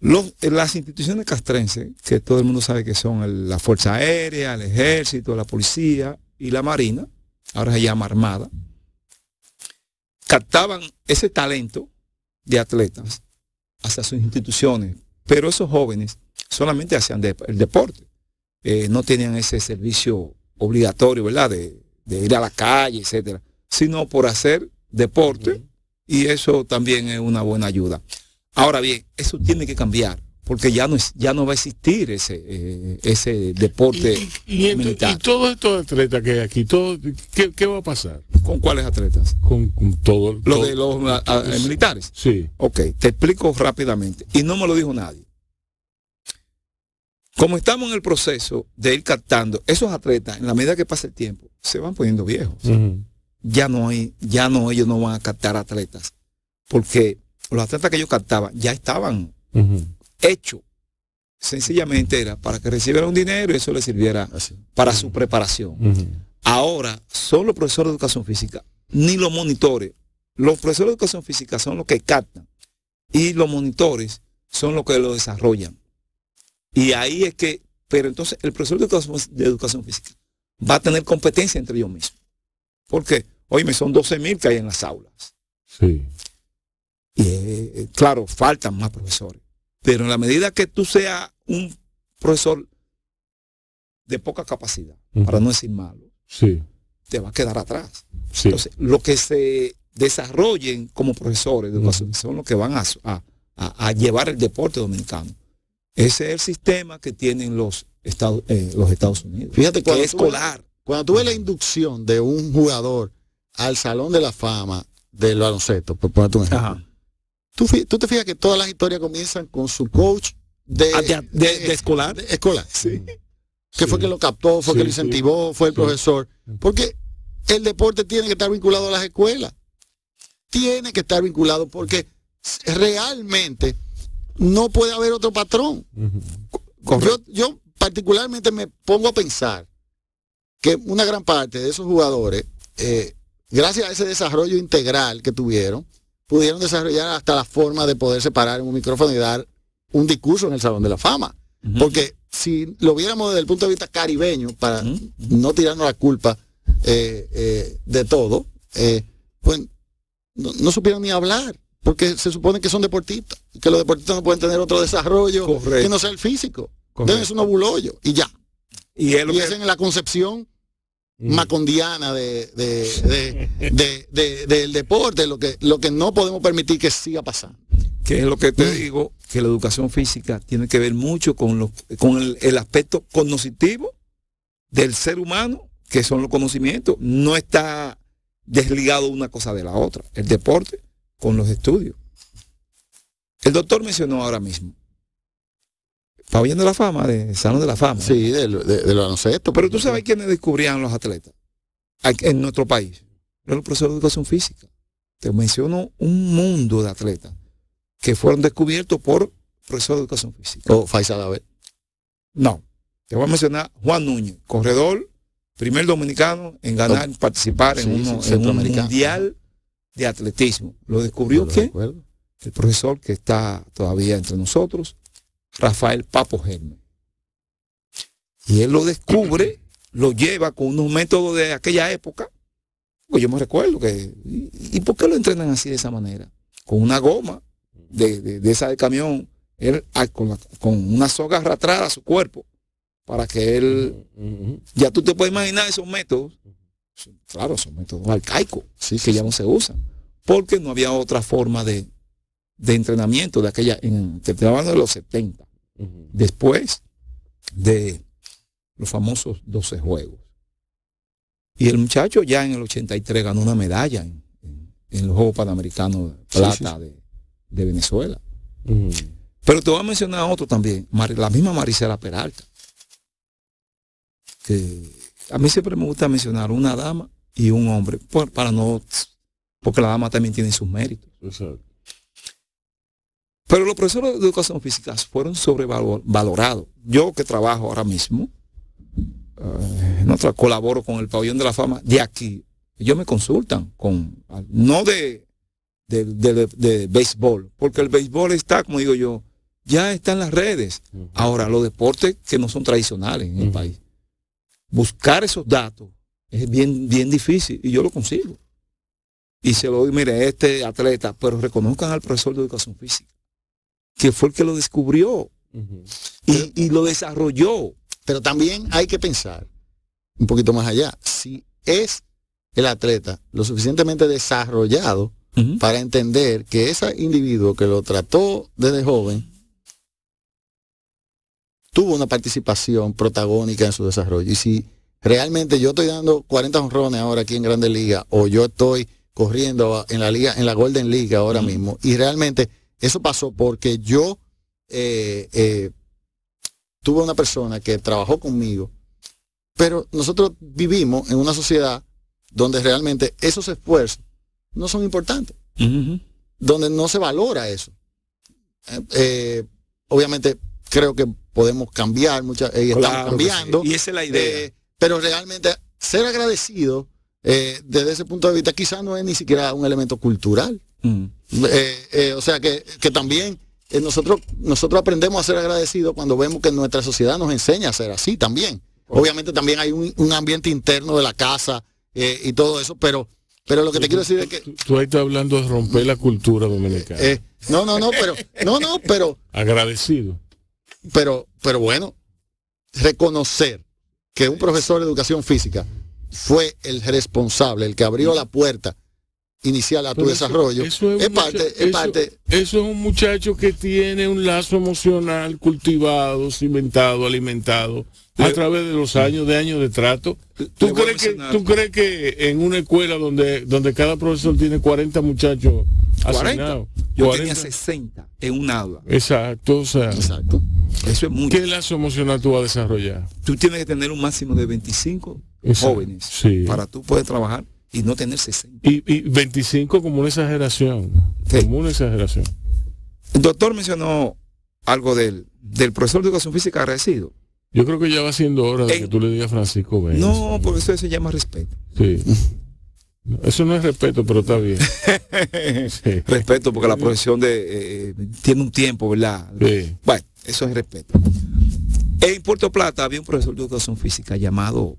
Speaker 5: Los- eh, las instituciones castrenses, que todo el mundo sabe que son la Fuerza Aérea, el Ejército, la Policía y la Marina, ahora se llama Armada, captaban ese talento de atletas hacia sus instituciones, pero esos jóvenes solamente hacían el deporte, Eh, no tenían ese servicio obligatorio, ¿verdad? De, de ir a la calle, etcétera, sino por hacer deporte y eso también es una buena ayuda. Ahora bien, eso tiene que cambiar porque ya no es, ya no va a existir ese eh, ese deporte
Speaker 3: Y, y
Speaker 5: militar.
Speaker 3: y todos estos atletas que hay aquí, todo, ¿qué, qué va a pasar
Speaker 5: ¿Con cuáles atletas?
Speaker 3: con, con todo?
Speaker 5: Los
Speaker 3: todo-
Speaker 5: de los ah, ah, militares.
Speaker 3: Sí.
Speaker 5: Ok, te explico rápidamente. Y no me lo dijo nadie. Como estamos en el proceso de ir captando, esos atletas, en la medida que pasa el tiempo, se van poniendo viejos. Ya no hay, ya no, ellos no van a captar atletas. Porque los atletas que ellos captaban ya estaban
Speaker 3: Ujú.
Speaker 5: hechos. Sencillamente era para que recibieran un dinero y eso les sirviera
Speaker 4: Así.
Speaker 5: para su preparación. Ahora, son los profesores de educación física, ni los monitores. Los profesores de educación física son los que captan y los monitores son los que lo desarrollan. Y ahí es que, pero entonces el profesor de educación, de educación física va a tener competencia entre ellos mismos. ¿Por qué? Oye, son 12 mil que hay en las aulas.
Speaker 3: Sí.
Speaker 5: Y eh, claro, faltan más profesores. Pero en la medida que tú seas un profesor de poca capacidad, para no decir malo,
Speaker 3: Sí.
Speaker 5: te va a quedar atrás.
Speaker 3: Sí.
Speaker 5: Entonces, lo que se desarrollen como profesores de educación son los que van a, a- a- a llevar el deporte dominicano. Ese es el sistema que tienen los Estados, eh, los Estados Unidos.
Speaker 4: Fíjate
Speaker 5: que es escolar.
Speaker 4: Cuando tú ves la inducción de un jugador al Salón de la Fama del baloncesto, por ponerte un ejemplo,
Speaker 5: Ajá.
Speaker 4: tú, te fijas que todas las historias comienzan con su coach de,
Speaker 5: Ah, de- de- de escolar.
Speaker 4: de escolar.
Speaker 5: Sí.
Speaker 4: que fue que lo captó, fue
Speaker 3: Sí,
Speaker 4: que lo incentivó, fue el
Speaker 3: Sí.
Speaker 4: profesor. Porque el deporte tiene que estar vinculado a las escuelas. Tiene que estar vinculado porque realmente no puede haber otro patrón. Yo particularmente me pongo a pensar que una gran parte de esos jugadores, eh, gracias a ese desarrollo integral que tuvieron, pudieron desarrollar hasta la forma de poder separar en un micrófono y dar un discurso en el Salón de la Fama. Porque si lo viéramos desde el punto de vista caribeño, para no tirarnos la culpa eh, eh, de todo, pues no, no supieron ni hablar, porque se supone que son deportistas, que los deportistas no pueden tener otro desarrollo
Speaker 5: Correcto.
Speaker 4: que no sea el físico.
Speaker 5: Correcto.
Speaker 4: Deben ser unos bulollos y ya.
Speaker 5: Y es lo
Speaker 4: Y
Speaker 5: que-
Speaker 4: esa es la concepción. Macondiana de, de- de- de- de- del deporte, lo que, lo que no podemos permitir que siga pasando.
Speaker 5: que es lo que te digo, que la educación física tiene que ver mucho con, lo- con el, el aspecto cognitivo del ser humano, que son los conocimientos. No está desligado una cosa de la otra. El deporte con los estudios. El doctor mencionó ahora mismo. Pabellón de la fama, de Salón de la Fama.
Speaker 4: Sí, del de, del baloncesto.
Speaker 5: Pero tú sabes quiénes descubrían los atletas aquí en nuestro país. Los profesores de educación física. Te menciono un mundo de atletas que fueron descubiertos por profesores de educación física.
Speaker 4: O Faisal Abel.
Speaker 5: No. Te voy a mencionar Juan Núñez, corredor, primer dominicano en ganar, participar en, uno-
Speaker 4: sí,
Speaker 5: en un mundial de atletismo. Lo descubrió
Speaker 4: ¿No lo
Speaker 5: que
Speaker 4: recuerdo?
Speaker 5: el profesor que está todavía entre nosotros, Rafael Papo Germe. Y él lo descubre, lo lleva con unos métodos de aquella época. Pues yo me recuerdo que. ¿Y, y por qué lo entrenan así de esa manera? Con una goma de, de- de esa de camión, él ah, con, la- con una soga arrastrada a su cuerpo, para que él. Ya tú te puedes imaginar esos métodos. Claro, son métodos arcaicos
Speaker 4: Sí, sí,
Speaker 5: que ya
Speaker 4: sí.
Speaker 5: no se usan, porque no había otra forma de, de entrenamiento de aquella, en, te estoy hablando de los 70,
Speaker 3: Ujú.
Speaker 5: después de los famosos 12 juegos. Y el muchacho ya en el 83 ganó una medalla en, en- en los Juegos Panamericanos
Speaker 4: Sí,
Speaker 5: Plata
Speaker 4: sí,
Speaker 5: De, de Venezuela. Pero te voy a mencionar otro también, la misma Marisela Peralta. Que a mí siempre me gusta mencionar una dama y un hombre, por- para no, porque la dama también tiene sus méritos.
Speaker 3: Exacto.
Speaker 5: Pero los profesores de educación física fueron sobrevalorados. Yo que trabajo ahora mismo, eh, colaboro con el pabellón de la fama de aquí. Ellos me consultan con, no de, de, de- de béisbol, porque el béisbol está, como digo yo, ya está en las redes. Ahora, los deportes que no son tradicionales en el país, buscar esos datos es bien, bien difícil y yo lo consigo. Y se lo doy, mire, este atleta, pero reconozcan al profesor de educación física, que fue el que lo descubrió y, y lo desarrolló.
Speaker 4: Pero también hay que pensar un poquito más allá. Si es el atleta lo suficientemente desarrollado para entender que ese individuo que lo trató desde joven tuvo una participación protagónica en su desarrollo. Y si realmente yo estoy dando 40 honrones ahora aquí en Grandes Ligas o yo estoy corriendo en la liga, en la Golden League ahora mismo, y realmente eso pasó porque yo eh, eh, tuve una persona que trabajó conmigo, pero nosotros vivimos en una sociedad donde realmente esos esfuerzos no son importantes. Donde no se valora eso. Eh, eh, obviamente creo que podemos cambiar muchas y estamos
Speaker 5: Claro
Speaker 4: cambiando.
Speaker 5: sí. Y esa es la idea.
Speaker 4: Eh, pero realmente ser agradecido eh, desde ese punto de vista quizás no es ni siquiera un elemento cultural.
Speaker 5: Mm.
Speaker 4: Eh, eh, o sea que, que también eh, nosotros, nosotros aprendemos a ser agradecidos cuando vemos que nuestra sociedad nos enseña a ser así también. Obviamente también hay un, un ambiente interno de la casa y todo eso, pero, pero lo que te quiero decir es que...
Speaker 3: Tú, tú ahí estás hablando de romper la cultura dominicana.
Speaker 4: no, no, no, pero, no, no, pero,
Speaker 3: Agradecido.
Speaker 4: pero, pero bueno, reconocer que un profesor de educación física fue el responsable, el que abrió la puerta inicial a tu
Speaker 3: eso-
Speaker 4: desarrollo,
Speaker 3: eso
Speaker 4: es,
Speaker 3: un
Speaker 4: parte, es
Speaker 3: eso-
Speaker 4: parte,
Speaker 3: Eso es un muchacho que tiene un lazo emocional cultivado, cimentado, alimentado a
Speaker 5: Le-
Speaker 3: través de los años de años de trato. ¿Tú crees, que, ¿Tú crees que en una escuela donde, donde cada profesor tiene 40 muchachos
Speaker 5: 40.
Speaker 3: asignados?
Speaker 5: Yo
Speaker 3: 40?
Speaker 5: tenía 60 en un aula.
Speaker 3: Exacto, o sea,
Speaker 4: exacto.
Speaker 5: Eso es mucho.
Speaker 3: ¿qué lazo emocional tú vas a desarrollar?
Speaker 5: Tú tienes que tener un máximo de 25
Speaker 3: Exacto.
Speaker 5: jóvenes
Speaker 3: Sí.
Speaker 5: para tú poder trabajar y no tener 60.
Speaker 3: Y, y 25 como una exageración,
Speaker 5: Sí.
Speaker 3: como una exageración.
Speaker 5: El doctor mencionó algo del, del profesor de educación física agradecido.
Speaker 3: Yo creo que ya va siendo hora de
Speaker 5: En-
Speaker 3: que tú le digas Francisco Vélez.
Speaker 5: No, porque eso se llama respeto.
Speaker 3: Sí. Eso no es respeto, pero está bien. Sí.
Speaker 5: respeto porque la profesión de eh, tiene un tiempo, ¿verdad?
Speaker 3: Sí.
Speaker 5: Bueno, eso es respeto. En Puerto Plata había un profesor de educación física llamado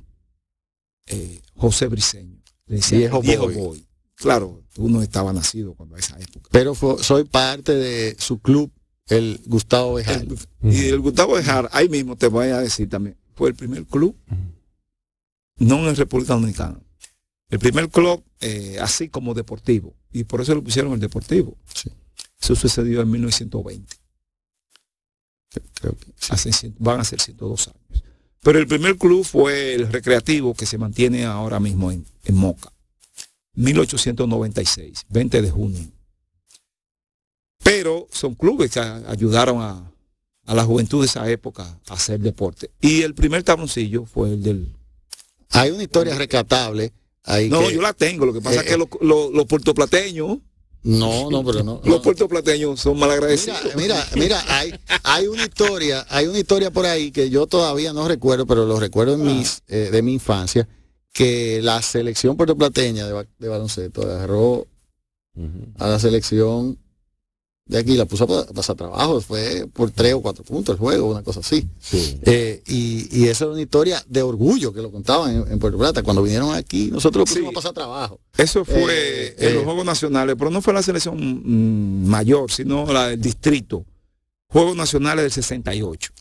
Speaker 5: eh, José Briceño. Le decía
Speaker 4: Viejo
Speaker 5: viejo
Speaker 4: Boy.
Speaker 5: boy. Claro, tú no estabas nacido cuando a esa época.
Speaker 4: Pero fue- soy parte de su club, el Gustavo Bejal.
Speaker 5: El- y el Gustavo Bejar, ahí mismo te voy a decir también, fue el primer club, no en República Dominicana. El primer club eh, así como deportivo. Y por eso le pusieron el deportivo.
Speaker 4: Sí.
Speaker 5: Eso sucedió en 1920.
Speaker 4: Creo que sí.
Speaker 5: Hace cien- van a ser 102 años. Pero el primer club fue el recreativo que se mantiene ahora mismo en, en Moca. 1896, 20 de junio. Pero son clubes que ayudaron a, a la juventud de esa época a hacer deporte. Y el primer tabloncillo fue el del...
Speaker 4: Hay una historia rescatable ahí
Speaker 5: No,
Speaker 4: que-
Speaker 5: yo la tengo. Lo que pasa
Speaker 4: eh,
Speaker 5: es que los, los- los puertoplateños,
Speaker 4: No, no, pero no.
Speaker 5: los
Speaker 4: no.
Speaker 5: puertoplateños son
Speaker 4: Mira,
Speaker 5: malagradecidos.
Speaker 4: mira, mira, hay, hay una historia, hay una historia por ahí que yo todavía no recuerdo, pero lo recuerdo en mis, eh, de mi infancia, que la selección puertoplateña de baloncesto agarró a la selección de aquí, la puso a pa- pasar trabajo, fue por tres o cuatro puntos el juego, una cosa así.
Speaker 3: Sí.
Speaker 4: Eh, y, y eso era una historia de orgullo que lo contaban en, en Puerto Plata. Cuando vinieron aquí, nosotros lo pusimos
Speaker 5: Sí.
Speaker 4: a pasar trabajo.
Speaker 5: Eso fue
Speaker 4: Eh,
Speaker 5: en los
Speaker 4: eh.
Speaker 5: Juegos Nacionales, pero no fue la selección mm, mayor, sino la del distrito. Juegos Nacionales del 68.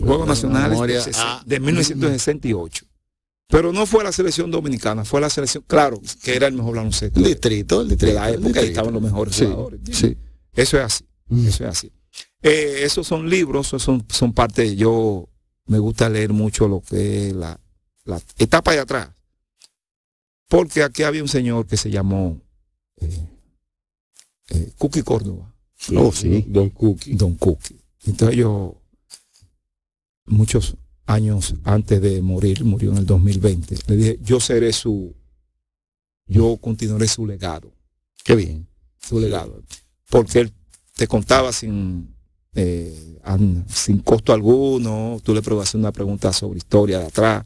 Speaker 5: Juegos Nacionales
Speaker 4: ah,
Speaker 5: de 1968. Pero no fue la selección dominicana, fue la selección, claro, que era el mejor baloncesto
Speaker 4: El
Speaker 5: de,
Speaker 4: distrito, el
Speaker 5: de
Speaker 4: distrito.
Speaker 5: la
Speaker 4: el
Speaker 5: época y
Speaker 4: distrito.
Speaker 5: estaban los mejores
Speaker 4: Sí,
Speaker 5: jugadores.
Speaker 4: sí.
Speaker 5: Eso es así,
Speaker 4: Mm.
Speaker 5: eso es así. Eh, esos son libros, esos son, son parte, yo me gusta leer mucho lo que es la, la etapa de atrás. Porque aquí había un señor que se llamó eh, eh, Cookie Córdoba,
Speaker 4: Oh, sí.
Speaker 3: Don Cookie.
Speaker 5: Don Cookie. Entonces yo, muchos años antes de morir, murió en el 2020, le dije, yo seré su, yo continuaré su legado
Speaker 4: Qué bien.
Speaker 5: su legado. Porque él te contaba sin, eh, an- sin costo alguno, tú le hacer una pregunta sobre historia de atrás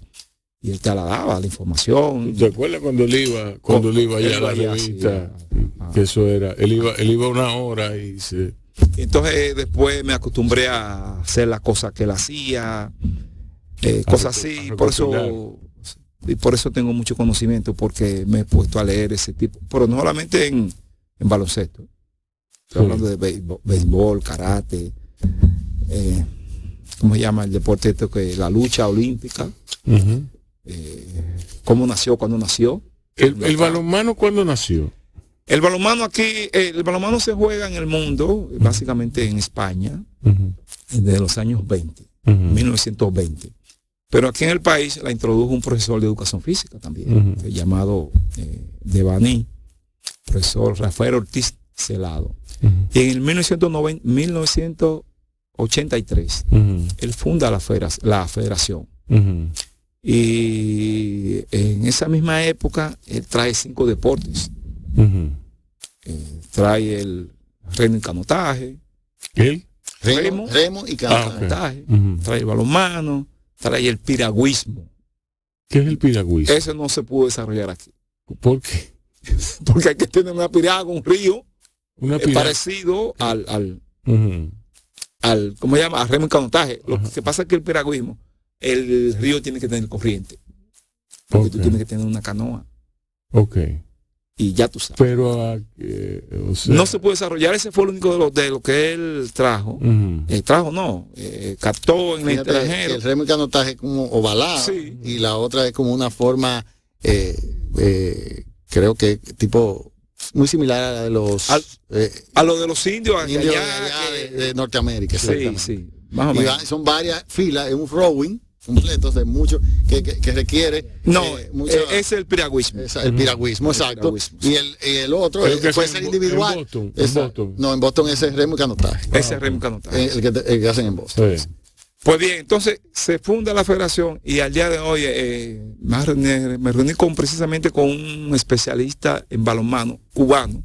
Speaker 5: y él te la daba, la información.
Speaker 3: ¿Te acuerdas cuando él iba, cuando él iba allá
Speaker 5: Él
Speaker 3: a la
Speaker 5: sí,
Speaker 3: revista?
Speaker 5: ah.
Speaker 3: Que eso era, él iba, él iba una hora y se.
Speaker 5: Entonces después me acostumbré a hacer las cosas que él hacía, eh, cosas así, por eso, y por eso tengo mucho conocimiento, porque me he puesto a leer ese tipo, pero no solamente en, en baloncesto. Estoy hablando de béisbol, béisbol, karate, eh, ¿cómo se llama el deporte esto que la lucha olímpica? Eh, ¿Cómo nació? ¿Cuándo nació?
Speaker 3: el, el balonmano cuando nació.
Speaker 5: El balonmano aquí, eh, el balonmano se juega en el mundo, básicamente en España, desde los años 20,
Speaker 3: Ujú.
Speaker 5: 1920. Pero aquí en el país la introdujo un profesor de educación física también, llamado eh, Devaní, profesor Rafael Ortiz Celado. Y en el 1990 1983,
Speaker 3: Ujú.
Speaker 5: él funda la, federa- la federación. Y en esa misma época, él trae cinco deportes. Eh, trae el remo y canotaje,
Speaker 3: ¿Él?
Speaker 4: Remo,
Speaker 5: Remo.
Speaker 4: y
Speaker 3: Ah,
Speaker 5: canotaje, trae el balonmano, trae el piragüismo.
Speaker 3: ¿Qué es el piragüismo?
Speaker 5: Ese no se pudo desarrollar aquí.
Speaker 3: ¿Por qué?
Speaker 5: Porque hay que tener una piragua, un río
Speaker 3: Una
Speaker 5: eh, parecido al, al,
Speaker 3: Ujú.
Speaker 5: al, ¿cómo se llama? Al remo y canotaje. Lo que pasa es que el piragüismo, el río tiene que tener corriente. Porque tú tienes que tener una canoa.
Speaker 3: Ok.
Speaker 5: Y ya tú sabes.
Speaker 3: Pero, ah, eh, o sea,
Speaker 5: no se puede desarrollar. Ese fue lo único de lo, de lo que él trajo.
Speaker 3: Ujú.
Speaker 5: Eh, trajo no, eh, captó en el
Speaker 4: Fíjate
Speaker 5: extranjero.
Speaker 4: el remo y canotaje es como ovalado
Speaker 5: Sí.
Speaker 4: y la otra es como una forma, eh, eh, creo que tipo muy similar a la de los
Speaker 5: Al-
Speaker 4: eh,
Speaker 5: A lo de los indios, allá,
Speaker 4: indios de, allá
Speaker 5: que-
Speaker 4: de- de Norteamérica.
Speaker 5: sí, sí, más o
Speaker 4: Y
Speaker 5: menos.
Speaker 4: son varias filas, es un rowing completo de mucho que, que- que requiere
Speaker 5: No,
Speaker 4: eh, mucha-
Speaker 5: eh, es el piragüismo.
Speaker 4: el piragüismo,
Speaker 5: El
Speaker 4: exacto.
Speaker 5: piragüismo,
Speaker 4: Y el, y el otro
Speaker 3: Creo
Speaker 4: eh,
Speaker 3: que
Speaker 4: puede
Speaker 3: es
Speaker 4: ser individual.
Speaker 3: en Boston, en. Boston.
Speaker 4: No, en Boston ese es remo y canotaje.
Speaker 5: Ese es remo y canotaje.
Speaker 4: El que, el que hacen en Boston.
Speaker 3: Sí.
Speaker 5: Pues bien, entonces se funda la federación y al día de hoy eh, me, reuní, me reuní con, precisamente con un especialista en balonmano cubano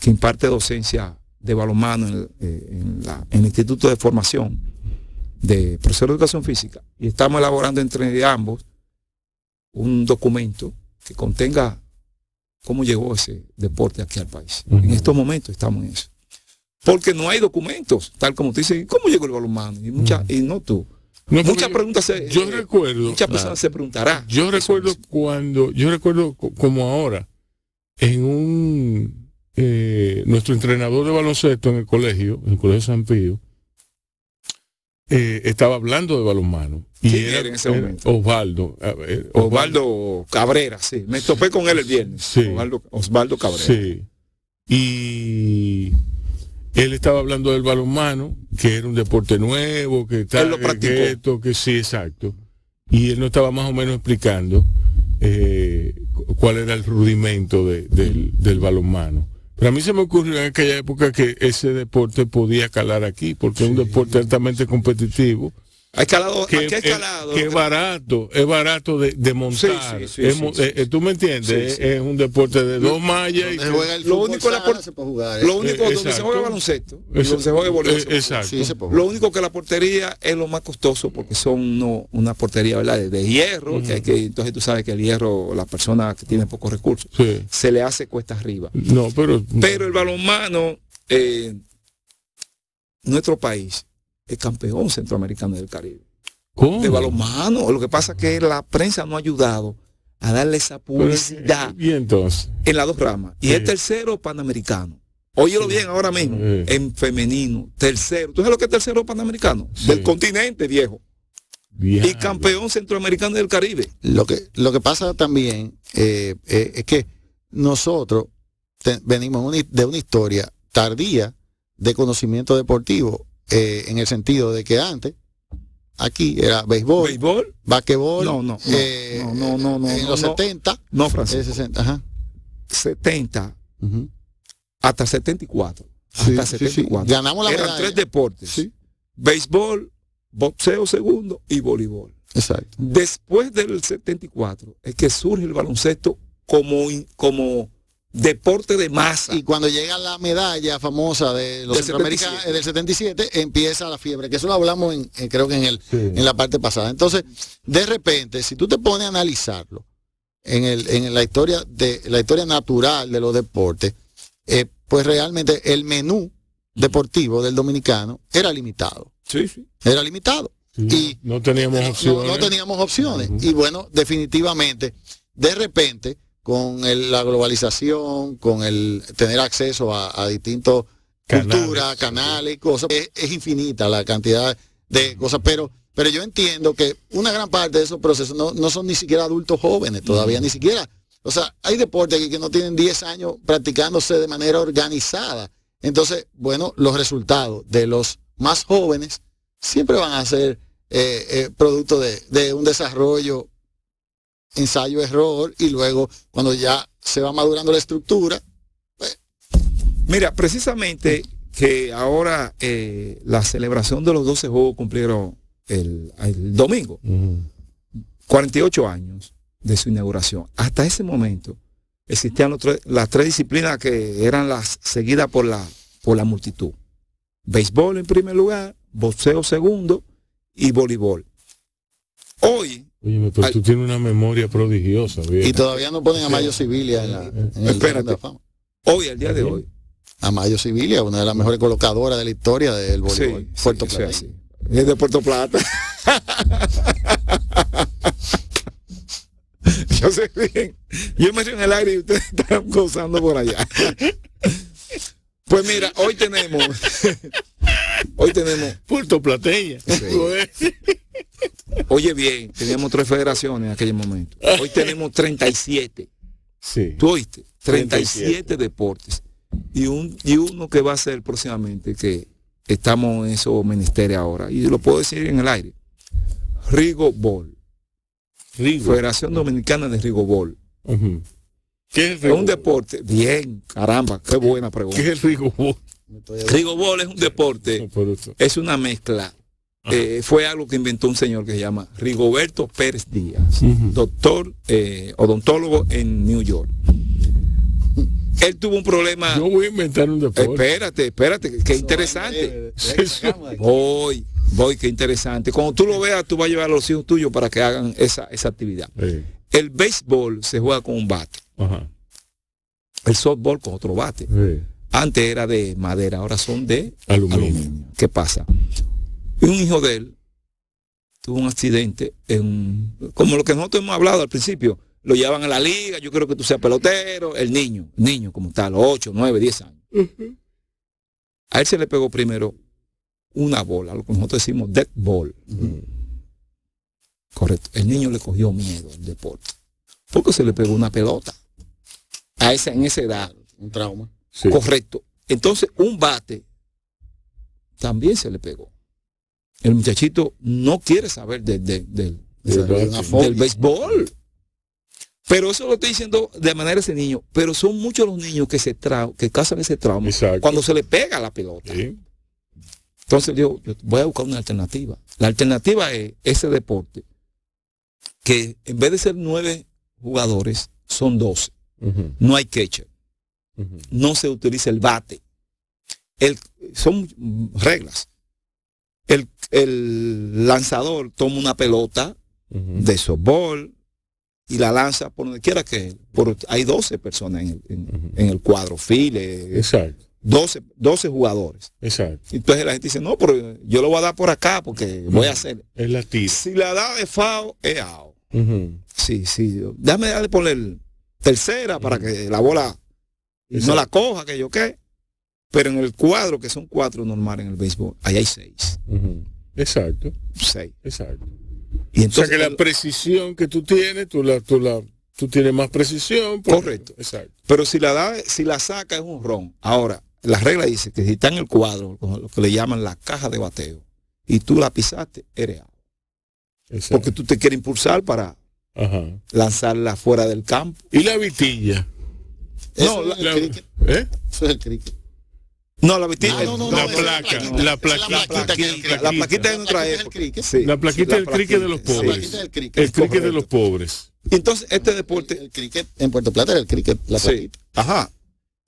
Speaker 5: que imparte docencia de balonmano en, el- eh, en la- en el Instituto de Formación de Profesor de Educación Física y estamos elaborando entre ambos un documento que contenga cómo llegó ese deporte aquí al país. En estos momentos estamos en eso. Porque no hay documentos, tal como tú dices, ¿cómo llegó el balonmano? Y, mucha, y no tú.
Speaker 3: No,
Speaker 5: Muchas preguntas se,
Speaker 3: Yo
Speaker 5: eh,
Speaker 3: recuerdo.
Speaker 5: muchas
Speaker 3: Claro.
Speaker 5: personas se preguntarán.
Speaker 3: Yo recuerdo cuando, yo recuerdo co- como ahora, en un, eh, nuestro entrenador de baloncesto en el colegio, en el colegio San Pío, eh, estaba hablando de balonmano. Y
Speaker 5: ¿Quién
Speaker 3: era,
Speaker 5: era en ese
Speaker 3: era
Speaker 5: momento?
Speaker 3: Osvaldo. a ver,
Speaker 5: Osvaldo Cabrera, sí. Me topé con él el viernes.
Speaker 3: Sí.
Speaker 5: Osvaldo, Osvaldo Cabrera.
Speaker 3: Sí. Y él estaba hablando del balonmano, que era un deporte nuevo, que tal,
Speaker 5: Él lo
Speaker 3: que
Speaker 5: practicó.
Speaker 3: esto, que sí, exacto. Y él nos estaba más o menos explicando eh, cu- cuál era el rudimento de- del, del balonmano. Pero a mí se me ocurrió en aquella época que ese deporte podía calar aquí, porque es un deporte altamente competitivo.
Speaker 5: Hay calado,
Speaker 3: Que,
Speaker 5: aquí hay
Speaker 3: es-
Speaker 5: calado.
Speaker 3: que es barato, es barato de, de montar.
Speaker 5: Sí, sí, sí,
Speaker 3: Es
Speaker 5: sí,
Speaker 3: mo-
Speaker 5: sí,
Speaker 3: eh, eh, ¿Tú me entiendes?
Speaker 5: Sí,
Speaker 3: Es-
Speaker 5: sí.
Speaker 3: Es un deporte de dos mallas.
Speaker 4: juega el
Speaker 5: Lo único es la
Speaker 4: se puede jugar.
Speaker 5: Lo
Speaker 4: ¿eh?
Speaker 5: único
Speaker 3: Eh,
Speaker 5: donde se juega baloncesto donde se juega
Speaker 3: eh,
Speaker 5: se puede
Speaker 3: exacto.
Speaker 4: Sí, se
Speaker 5: Lo único que la portería es lo más costoso porque son no, una portería ¿verdad? De, de hierro, que hay que, entonces tú sabes que el hierro, la persona que tiene pocos recursos,
Speaker 3: Sí.
Speaker 5: se le hace cuesta arriba.
Speaker 3: No, pero.
Speaker 5: Pero el balonmano, eh, nuestro país es campeón centroamericano del Caribe.
Speaker 3: ¿Cómo?
Speaker 5: De balonmano. Lo que pasa es que la prensa no ha ayudado a darle esa publicidad
Speaker 3: Y entonces.
Speaker 5: en las dos ramas. Y
Speaker 3: Sí.
Speaker 5: es tercero panamericano. Óyelo bien ahora mismo,
Speaker 3: Sí.
Speaker 5: en femenino, tercero. ¿Tú sabes lo que es tercero panamericano?
Speaker 3: Sí.
Speaker 5: Del continente, viejo. Y campeón centroamericano del Caribe.
Speaker 4: Lo que, lo que pasa también eh, eh, es que nosotros te- venimos una- de una historia tardía de conocimiento deportivo, eh, en el sentido de que antes, aquí era béisbol,
Speaker 5: ¿Béisbol?
Speaker 4: basquetbol,
Speaker 5: No, no, no,
Speaker 4: eh,
Speaker 5: no, no, no, no,
Speaker 4: en
Speaker 5: no,
Speaker 4: los
Speaker 5: no.
Speaker 4: 70,
Speaker 5: No, Francisco.
Speaker 4: 60, ajá.
Speaker 5: 70
Speaker 4: ujú.
Speaker 5: hasta 74.
Speaker 4: Sí,
Speaker 5: hasta
Speaker 4: sí, sí.
Speaker 5: 74.
Speaker 4: Ganamos la
Speaker 5: Eran
Speaker 4: medalla.
Speaker 5: tres deportes.
Speaker 4: Sí,
Speaker 5: Béisbol, boxeo segundo y voleibol.
Speaker 4: exacto.
Speaker 5: Después del 74 es que surge el baloncesto como, como deporte de masa.
Speaker 4: Y cuando llega la medalla famosa de los
Speaker 5: Del
Speaker 4: centroamericanos
Speaker 5: 77.
Speaker 4: eh, del 77, empieza la fiebre, que eso lo hablamos en, en- creo que en el
Speaker 3: Sí.
Speaker 4: en la parte pasada. Entonces, de repente, si tú te pones a analizarlo en, el, en la historia de la historia natural de los deportes, eh, pues realmente el menú deportivo del dominicano era limitado.
Speaker 5: Sí, sí.
Speaker 4: Era limitado. Y-
Speaker 3: no teníamos opciones.
Speaker 4: No, teníamos opciones. Y bueno, definitivamente, de repente, con el- la globalización, con el tener acceso a, a distintos
Speaker 3: Canales,
Speaker 4: culturas, canales, cosas, es, es infinita la cantidad de cosas, pero pero yo entiendo que una gran parte de esos procesos no, no son ni siquiera adultos jóvenes, todavía ni siquiera. O sea, hay deportes aquí que no tienen 10 años practicándose de manera organizada. Entonces, bueno, los resultados de los más jóvenes siempre van a ser eh, eh, producto de, de un desarrollo, ensayo-error, y luego cuando ya se va madurando la estructura,
Speaker 5: Mira, precisamente que ahora eh, la celebración de los 12 juegos cumplieron el, el domingo,
Speaker 3: Ujú.
Speaker 5: 48 años de su inauguración. Hasta ese momento, existían las tres disciplinas que eran las seguidas por la, por la multitud. Béisbol en primer lugar, boxeo segundo y voleibol. Hoy,
Speaker 3: Oye, pero
Speaker 5: Ay.
Speaker 3: tú tienes una memoria prodigiosa,
Speaker 4: Y todavía no ponen a Mayo Civilia en, la, en el
Speaker 5: Espérate.
Speaker 4: Salón de la Fama.
Speaker 5: hoy, al día de hoy,
Speaker 4: A Mayo Civilia, una de las mejores colocadoras de la historia del
Speaker 5: sí,
Speaker 4: voleibol.
Speaker 5: sí,
Speaker 4: Puerto
Speaker 5: sí,
Speaker 4: Plata.
Speaker 5: sí. Es de Puerto Plata. Yo sé bien. Yo me río en el aire y ustedes están gozando por allá. Pues mira, hoy tenemos, hoy tenemos,
Speaker 3: Puerto Plateña.
Speaker 5: Oye bien, teníamos tres federaciones en aquel momento. Hoy tenemos 37.
Speaker 3: Sí.
Speaker 5: ¿Tú oíste? 37,
Speaker 3: 37
Speaker 5: deportes. Y, un, y uno que va a ser próximamente, que estamos en esos ministerios ahora, y lo puedo decir en el aire. Rigo Ball,
Speaker 3: Rigo.
Speaker 5: Federación Dominicana de Rigo Ball.
Speaker 3: Ujú. ¿Qué es
Speaker 5: Es
Speaker 3: Rigo?
Speaker 5: un deporte, bien, caramba, qué buena pregunta.
Speaker 3: ¿Qué es Rigo?
Speaker 5: Ball es un deporte,
Speaker 3: No,
Speaker 5: es una mezcla. Eh, fue algo que inventó un señor que se llama Rigoberto Pérez Díaz, doctor, eh, odontólogo en New York. Él tuvo un problema.
Speaker 3: Yo voy a inventar un deporte.
Speaker 5: Espérate, espérate, que, que interesante. Voy, voy, qué interesante. Cuando tú lo veas, tú vas a llevar a los hijos tuyos para que hagan esa, esa actividad. El béisbol se juega con un bate.
Speaker 3: ajá.
Speaker 5: El softball con otro bate. Antes era de madera, ahora son de
Speaker 3: Aluminio.
Speaker 5: aluminio. ¿Qué pasa? Un hijo de él tuvo un accidente, en, como lo que nosotros hemos hablado al principio. Lo llevan a la liga, yo creo que tú seas pelotero, el niño, niño como tal, 8, 9, 10 años. A él se le pegó primero una bola, lo que nosotros decimos dead ball. Correcto. El niño le cogió miedo al deporte. Porque se le pegó una pelota. A esa, en esa edad.
Speaker 4: Un trauma.
Speaker 3: sí.
Speaker 5: Correcto. Entonces, un bate también se le pegó. El muchachito no quiere saber de- de- del- béisbol. Pero eso lo estoy diciendo de manera ese niño. Pero son muchos los niños que se trau que causan ese trauma
Speaker 3: Exacto.
Speaker 5: cuando se le pega la pelota.
Speaker 3: Sí.
Speaker 5: Entonces yo, yo voy a buscar una alternativa. La alternativa es ese deporte que en vez de ser nueve jugadores, son doce.
Speaker 3: Ujú,
Speaker 5: No hay catcher. no se utiliza el bate. El, son reglas. El, el lanzador toma una pelota de softball y la lanza por donde quiera que por, hay 12 personas en el, en- el cuadro, file,
Speaker 3: Exacto,
Speaker 5: 12, 12 jugadores.
Speaker 3: exacto.
Speaker 5: Entonces la gente dice, no, pero yo lo voy a dar por acá porque voy a hacer.
Speaker 3: Es la tira.
Speaker 5: Si la da de FAO, es AO.
Speaker 3: Ujú.
Speaker 5: Sí, sí. Déjame darle poner tercera para que la bola no la coja, que yo qué. Pero en el cuadro, que son cuatro normales en el béisbol, ahí hay seis.
Speaker 3: Exacto,
Speaker 5: Seis.
Speaker 3: exacto.
Speaker 5: Y
Speaker 3: O sea que la
Speaker 5: el-
Speaker 3: precisión que tú tienes, tú la, tú la, tú tienes más precisión. porque-
Speaker 5: Correcto.
Speaker 3: Exacto.
Speaker 5: pero si la da, si la saca es un ron. Ahora, la regla dice que si está en el cuadro, lo que le llaman la caja de bateo, y tú la pisaste, eres out.
Speaker 3: exacto.
Speaker 5: Porque tú te quieres impulsar para
Speaker 3: Ajá.
Speaker 5: lanzarla fuera del campo.
Speaker 3: Y la vitilla.
Speaker 4: Eso
Speaker 5: No,
Speaker 4: el
Speaker 3: La-
Speaker 4: cricket.
Speaker 3: ¿eh?
Speaker 4: Eso es el cricket.
Speaker 5: No, la vitilla.
Speaker 4: Ah, no, no,
Speaker 3: La
Speaker 4: no,
Speaker 3: placa, la plaquita,
Speaker 5: la plaquita de
Speaker 4: La
Speaker 5: nuestra
Speaker 4: plaquita es el
Speaker 5: época.
Speaker 4: cricket.
Speaker 5: Sí,
Speaker 3: La plaquita
Speaker 5: sí,
Speaker 3: del cricket de los pobres. El cricket de los pobres.
Speaker 5: Entonces, este deporte,
Speaker 4: El cricket en Puerto Plata era el cricket, la
Speaker 5: sí,
Speaker 4: plaquita.
Speaker 5: ajá.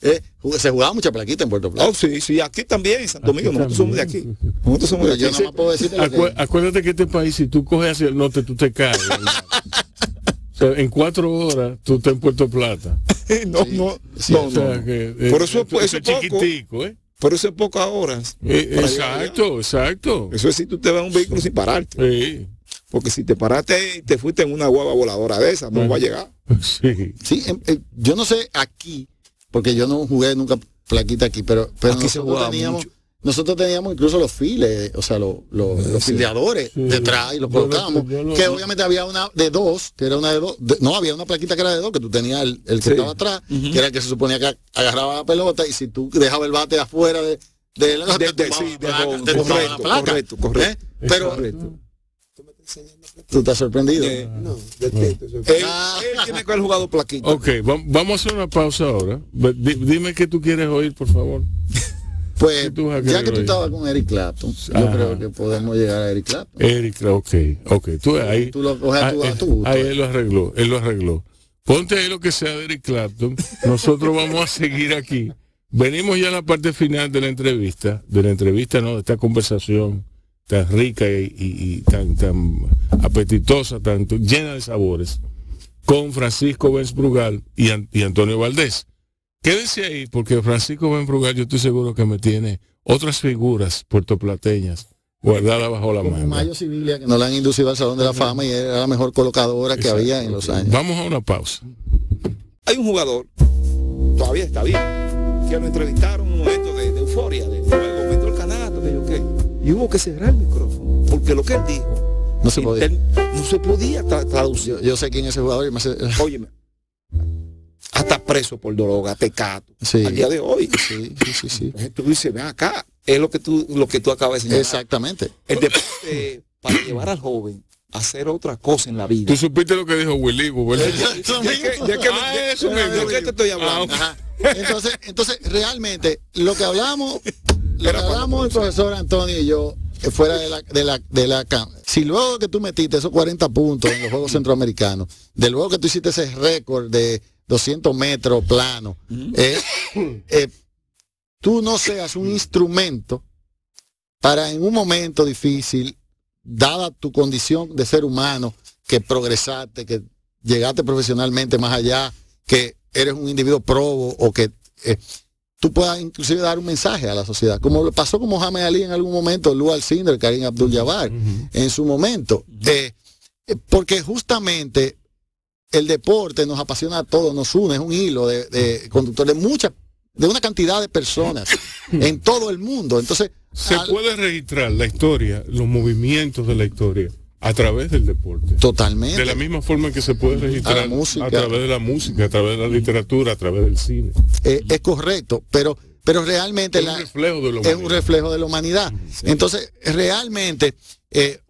Speaker 4: Eh, se jugaba mucha plaquita en Puerto Plata.
Speaker 5: Oh, sí, sí, aquí también, en Santo Domingo,
Speaker 3: Aquí
Speaker 5: nosotros somos de aquí.
Speaker 3: sí, sí.
Speaker 5: Nosotros somos de
Speaker 4: Pero yo
Speaker 5: aquí.
Speaker 4: nada más puedo decirte
Speaker 3: Acu-
Speaker 4: que...
Speaker 3: acuérdate que este país, si tú coges hacia el norte, tú te caes. o sea, en cuatro horas tú estás en Puerto Plata.
Speaker 5: no,
Speaker 4: Sí,
Speaker 5: no,
Speaker 4: sí,
Speaker 5: no,
Speaker 3: o sea,
Speaker 5: no.
Speaker 3: que, eh,
Speaker 5: Por eso-
Speaker 3: eso
Speaker 5: eso
Speaker 3: es
Speaker 5: es poco.
Speaker 3: chiquitico, ¿eh?
Speaker 5: Pero eso es pocas horas.
Speaker 3: Eh, exacto, exacto.
Speaker 5: Eso es si tú te vas en un vehículo sin pararte.
Speaker 3: Sí,
Speaker 5: Porque si te paraste y te fuiste en una guava voladora de esa, no
Speaker 3: Bueno.
Speaker 5: va a llegar.
Speaker 3: sí.
Speaker 4: Sí, em- em, yo no sé aquí, porque yo no jugué nunca plaquita aquí, pero, pero
Speaker 5: Aquí se
Speaker 4: nosotros
Speaker 5: jugaba
Speaker 4: teníamos...
Speaker 5: mucho.
Speaker 4: Nosotros teníamos incluso los files, o sea, los, los, los fildeadores
Speaker 3: Sí.
Speaker 4: detrás y los
Speaker 3: Yo lo-
Speaker 4: colocábamos.
Speaker 3: yo lo-
Speaker 4: que obviamente había una de dos, que era una de dos. de- no, había una plaquita que era de dos, que tú tenías el, el que
Speaker 5: Sí.
Speaker 4: estaba atrás, que era el que se suponía que agarraba la pelota, y si tú dejabas el bate afuera de, de la
Speaker 5: De-
Speaker 4: te
Speaker 5: de- sí, de
Speaker 4: placa,
Speaker 5: Correcto,
Speaker 4: placa,
Speaker 5: correcto, correcto.
Speaker 4: ¿eh? Pero
Speaker 5: Correcto.
Speaker 4: tú estás sorprendido.
Speaker 5: Eh,
Speaker 1: No,
Speaker 5: Él, él tiene que haber jugado plaquita.
Speaker 3: Ok, va- vamos a hacer una pausa ahora. Dime qué tú quieres oír, por favor.
Speaker 4: Pues
Speaker 3: ¿Qué tú vas a
Speaker 4: ya que tú estabas con Eric Clapton, yo creo que podemos llegar a Eric Clapton.
Speaker 3: Eric, ok, ok. Tú, ahí,
Speaker 4: Tú lo
Speaker 3: ah,
Speaker 4: gusto.
Speaker 3: ahí él lo arregló, él lo arregló. Ponte ahí lo que sea de Eric Clapton. Nosotros vamos a seguir aquí. Venimos ya a la parte final de la entrevista, de la entrevista, ¿no? De esta conversación tan rica y, y- y tan, tan apetitosa, tan llena de sabores, con Francisco Benz Brugal y, y Antonio Valdés. Quédense ahí, porque Francisco Benz Brugal yo estoy seguro que me tiene otras figuras puertoplateñas guardadas bajo la manga.
Speaker 4: Mayo Civilia, que nos la han inducido al Salón de la Fama y era la mejor colocadora que había en los años.
Speaker 3: Vamos a una pausa.
Speaker 5: Hay un jugador, todavía está bien, que lo entrevistaron en un momento de, de euforia, de fuego, metió el canasto, que yo qué. Y hubo que cerrar el micrófono, porque lo que él dijo
Speaker 4: No se podía.
Speaker 5: inter- no se podía tra- traducir.
Speaker 4: Yo, yo sé quién es ese jugador y me hace-
Speaker 5: Óyeme, hasta preso por droga, tecato,
Speaker 4: Sí.
Speaker 5: al día de hoy.
Speaker 4: Sí, sí, sí, sí.
Speaker 5: Tú dices, ven acá, es lo que tú, lo que tú acabas de señalar.
Speaker 4: Exactamente.
Speaker 5: El deporte para llevar al joven a hacer otra cosa en la vida.
Speaker 3: Tú supiste lo que dijo Willy, ¿verdad?
Speaker 5: ¿De qué- de qué-
Speaker 3: Ah,
Speaker 5: te estoy hablando?
Speaker 4: Ajá. Entonces, entonces realmente lo que hablamos, lo que
Speaker 5: Era
Speaker 4: hablamos el profesor Antonio y yo eh, fuera de la, de la, de la cam- si luego que tú metiste esos 40 puntos en los Juegos Centroamericanos, de luego que tú hiciste ese récord de 200 metros plano, eh, eh, tú no seas un instrumento para en un momento difícil, dada tu condición de ser humano, que progresaste, que llegaste profesionalmente más allá, que eres un individuo probo o que eh, tú puedas inclusive dar un mensaje a la sociedad, como lo pasó con Mohamed Ali en algún momento, Lu Alcindor, Karim Abdul-Jabbar, en su momento. Eh, porque justamente el deporte nos apasiona a todos, nos une, es un hilo de, de conductor de muchas, de una cantidad de personas en todo el mundo. Entonces,
Speaker 3: Se
Speaker 4: al-
Speaker 3: puede registrar la historia, los movimientos de la historia a través del deporte.
Speaker 4: totalmente.
Speaker 3: De la misma forma que se puede registrar
Speaker 4: A la música.
Speaker 3: a través de la música, a través de la literatura, a través del cine.
Speaker 4: eh, es correcto, pero, pero realmente
Speaker 3: Es
Speaker 4: la-
Speaker 3: un reflejo de lo
Speaker 4: es un reflejo de la humanidad. Entonces, realmente, eh,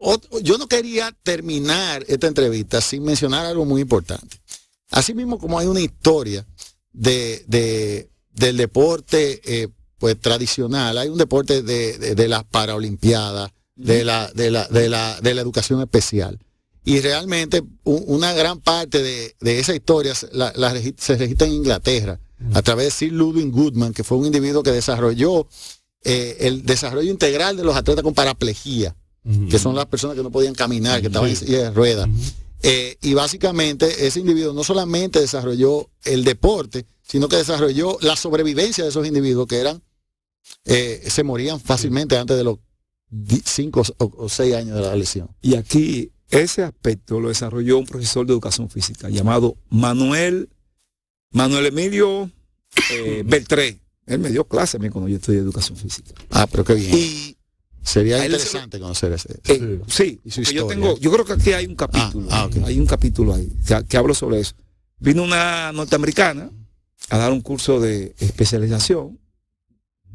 Speaker 4: yo no quería terminar esta entrevista sin mencionar algo muy importante. Así mismo como hay una historia de, de- del deporte eh, pues tradicional, hay un deporte de, de- de las paraolimpiadas, de la, de, la, de, la, de la educación especial. Y realmente una gran parte de, de esa historia la- se registra en Inglaterra a través de Sir Ludwig Goodman, que fue un individuo que desarrolló eh, el desarrollo integral de los atletas con paraplegia, que son las personas que no podían caminar, que estaban en silla de ruedas. Eh, y básicamente ese individuo no solamente desarrolló el deporte, sino que desarrolló la sobrevivencia de esos individuos que eran, eh, se morían fácilmente antes de los 5 o 6 años de la lesión.
Speaker 5: Y aquí ese aspecto lo desarrolló un profesor de educación física llamado Manuel, Manuel Emilio eh, Beltré. Él me dio clase a mí cuando yo estudié educación física.
Speaker 4: Ah, pero qué bien.
Speaker 5: Y
Speaker 4: Sería
Speaker 5: se
Speaker 4: interesante conocer ese.
Speaker 5: eh, sí, yo tengo, yo creo que aquí hay un capítulo,
Speaker 4: Ah, ah, ok.
Speaker 5: hay un capítulo ahí que, que hablo sobre eso. Vino una norteamericana a dar un curso de especialización.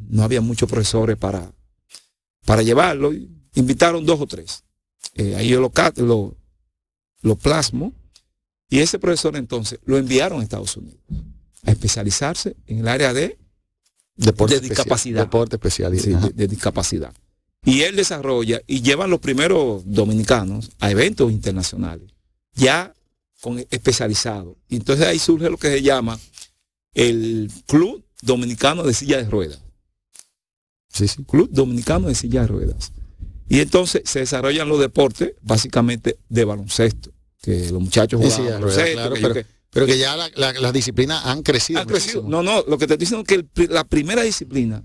Speaker 5: No había muchos profesores para, para llevarlo. Invitaron dos o tres. Eh, ahí yo lo, lo, lo plasmo. Y ese profesor entonces lo enviaron a Estados Unidos a especializarse en el área de
Speaker 4: Deporte
Speaker 5: de
Speaker 4: especial,
Speaker 5: discapacidad.
Speaker 4: Deporte especial.
Speaker 5: sí,
Speaker 4: ajá.
Speaker 5: de, de discapacidad. Y él desarrolla y llevan los primeros dominicanos a eventos internacionales, ya con especializados. Y entonces ahí surge lo que se llama el Club Dominicano de Silla de Ruedas.
Speaker 4: Sí, sí.
Speaker 5: Club Dominicano de Silla de Ruedas. Y entonces se desarrollan los deportes básicamente de baloncesto, que los muchachos jugaban
Speaker 4: claro,
Speaker 5: que
Speaker 4: pero, que ya la- la- las disciplinas han crecido.
Speaker 5: Han crecido.
Speaker 4: muchísimo.
Speaker 5: No, no, lo que te estoy diciendo es que el la primera disciplina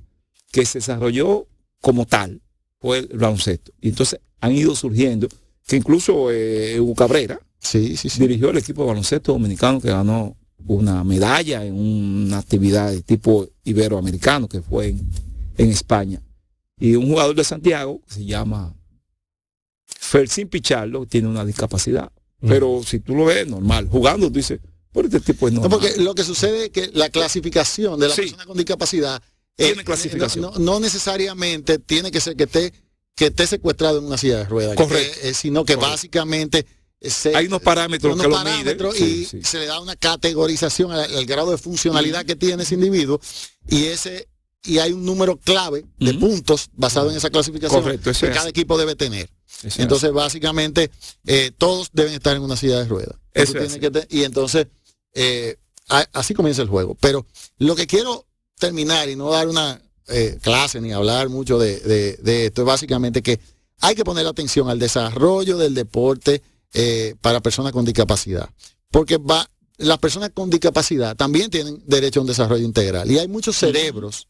Speaker 5: que se desarrolló como tal fue el baloncesto. Y entonces han ido surgiendo, que incluso eh, Hugo Cabrera
Speaker 4: Sí,
Speaker 5: dirigió el equipo de baloncesto dominicano que ganó una medalla en una actividad de tipo iberoamericano que fue en, en España. Y un jugador de Santiago que se llama Felsin Pichardo tiene una discapacidad. Pero si tú lo ves normal, jugando, tú dices, por este tipo es
Speaker 4: No,
Speaker 5: normal.
Speaker 4: porque lo que sucede es que la clasificación de la
Speaker 5: Sí.
Speaker 4: persona con discapacidad
Speaker 5: Tiene
Speaker 4: eh,
Speaker 5: clasificación.
Speaker 4: No, no necesariamente tiene que ser que esté que esté secuestrado en una silla de ruedas,
Speaker 5: Correcto.
Speaker 4: eh, sino que
Speaker 5: Correcto.
Speaker 4: básicamente eh, se-
Speaker 5: Hay unos parámetros
Speaker 4: unos
Speaker 5: que lo
Speaker 4: parámetros
Speaker 5: miden.
Speaker 4: y
Speaker 5: Sí, sí.
Speaker 4: se le da una categorización al, al grado de funcionalidad que tiene ese individuo y ese y hay un número clave de puntos basado en esa clasificación
Speaker 5: Correcto,
Speaker 4: que
Speaker 5: es
Speaker 4: cada equipo debe tener. Entonces, básicamente, eh, todos deben estar en una silla de ruedas.
Speaker 5: Eso
Speaker 4: Tú
Speaker 5: es
Speaker 4: tienes que te- y entonces, eh, a- así comienza el juego. Pero lo que quiero terminar y no dar una eh, clase ni hablar mucho de, de- de esto es básicamente que hay que poner atención al desarrollo del deporte para personas con discapacidad. Porque va, las personas con discapacidad también tienen derecho a un desarrollo integral. Y hay muchos cerebros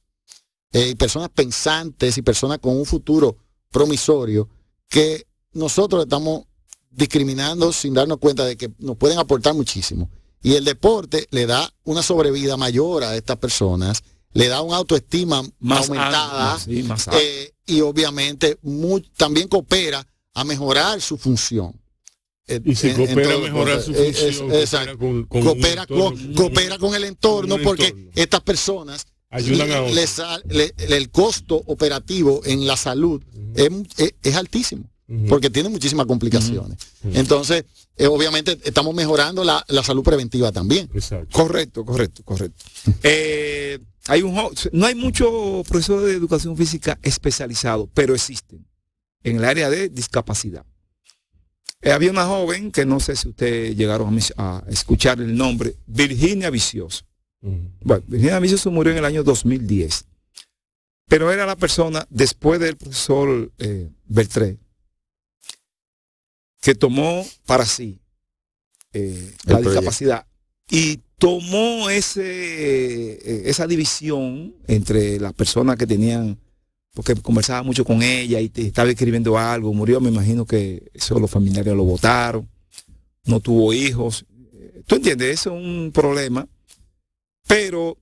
Speaker 4: y personas pensantes y personas con un futuro promisorio que nosotros estamos discriminando sin darnos cuenta de que nos pueden aportar muchísimo. Y el deporte le da una sobrevida mayor a estas personas, le da una autoestima
Speaker 5: Más
Speaker 4: aumentada
Speaker 5: alto, sí, más alto.
Speaker 4: eh, y obviamente también coopera a mejorar su función. Eh,
Speaker 3: Y si
Speaker 4: en-
Speaker 3: coopera a mejorar su
Speaker 4: eh, es-
Speaker 3: función, coopera
Speaker 4: exacto.
Speaker 3: con- con un
Speaker 4: coopera,
Speaker 3: entorno-
Speaker 4: con, coopera con el entorno
Speaker 3: con
Speaker 4: porque
Speaker 3: entorno.
Speaker 4: estas personas
Speaker 3: Ayudan a otros.
Speaker 4: le el costo operativo en la salud es, es- es altísimo porque tiene muchísimas complicaciones. Entonces, eh, obviamente estamos mejorando la, la salud preventiva también.
Speaker 3: Exacto.
Speaker 5: Correcto, correcto, correcto. Eh, hay un, no hay muchos profesores de educación física especializados, pero existen en el área de discapacidad. Eh, había una joven que no sé si ustedes llegaron a, mis- a escuchar el nombre, Virginia Vicioso. Bueno, Virginia Vicioso murió en el año 2010, pero era la persona, después del profesor eh, Beltré, que tomó para sí eh, la
Speaker 4: proyecto.
Speaker 5: discapacidad y tomó ese, eh, esa división entre las personas que tenían, porque conversaba mucho con ella y te- estaba escribiendo algo, murió, me imagino que eso los familiares lo votaron, no tuvo hijos. ¿Tú entiendes? Eso es un problema. Pero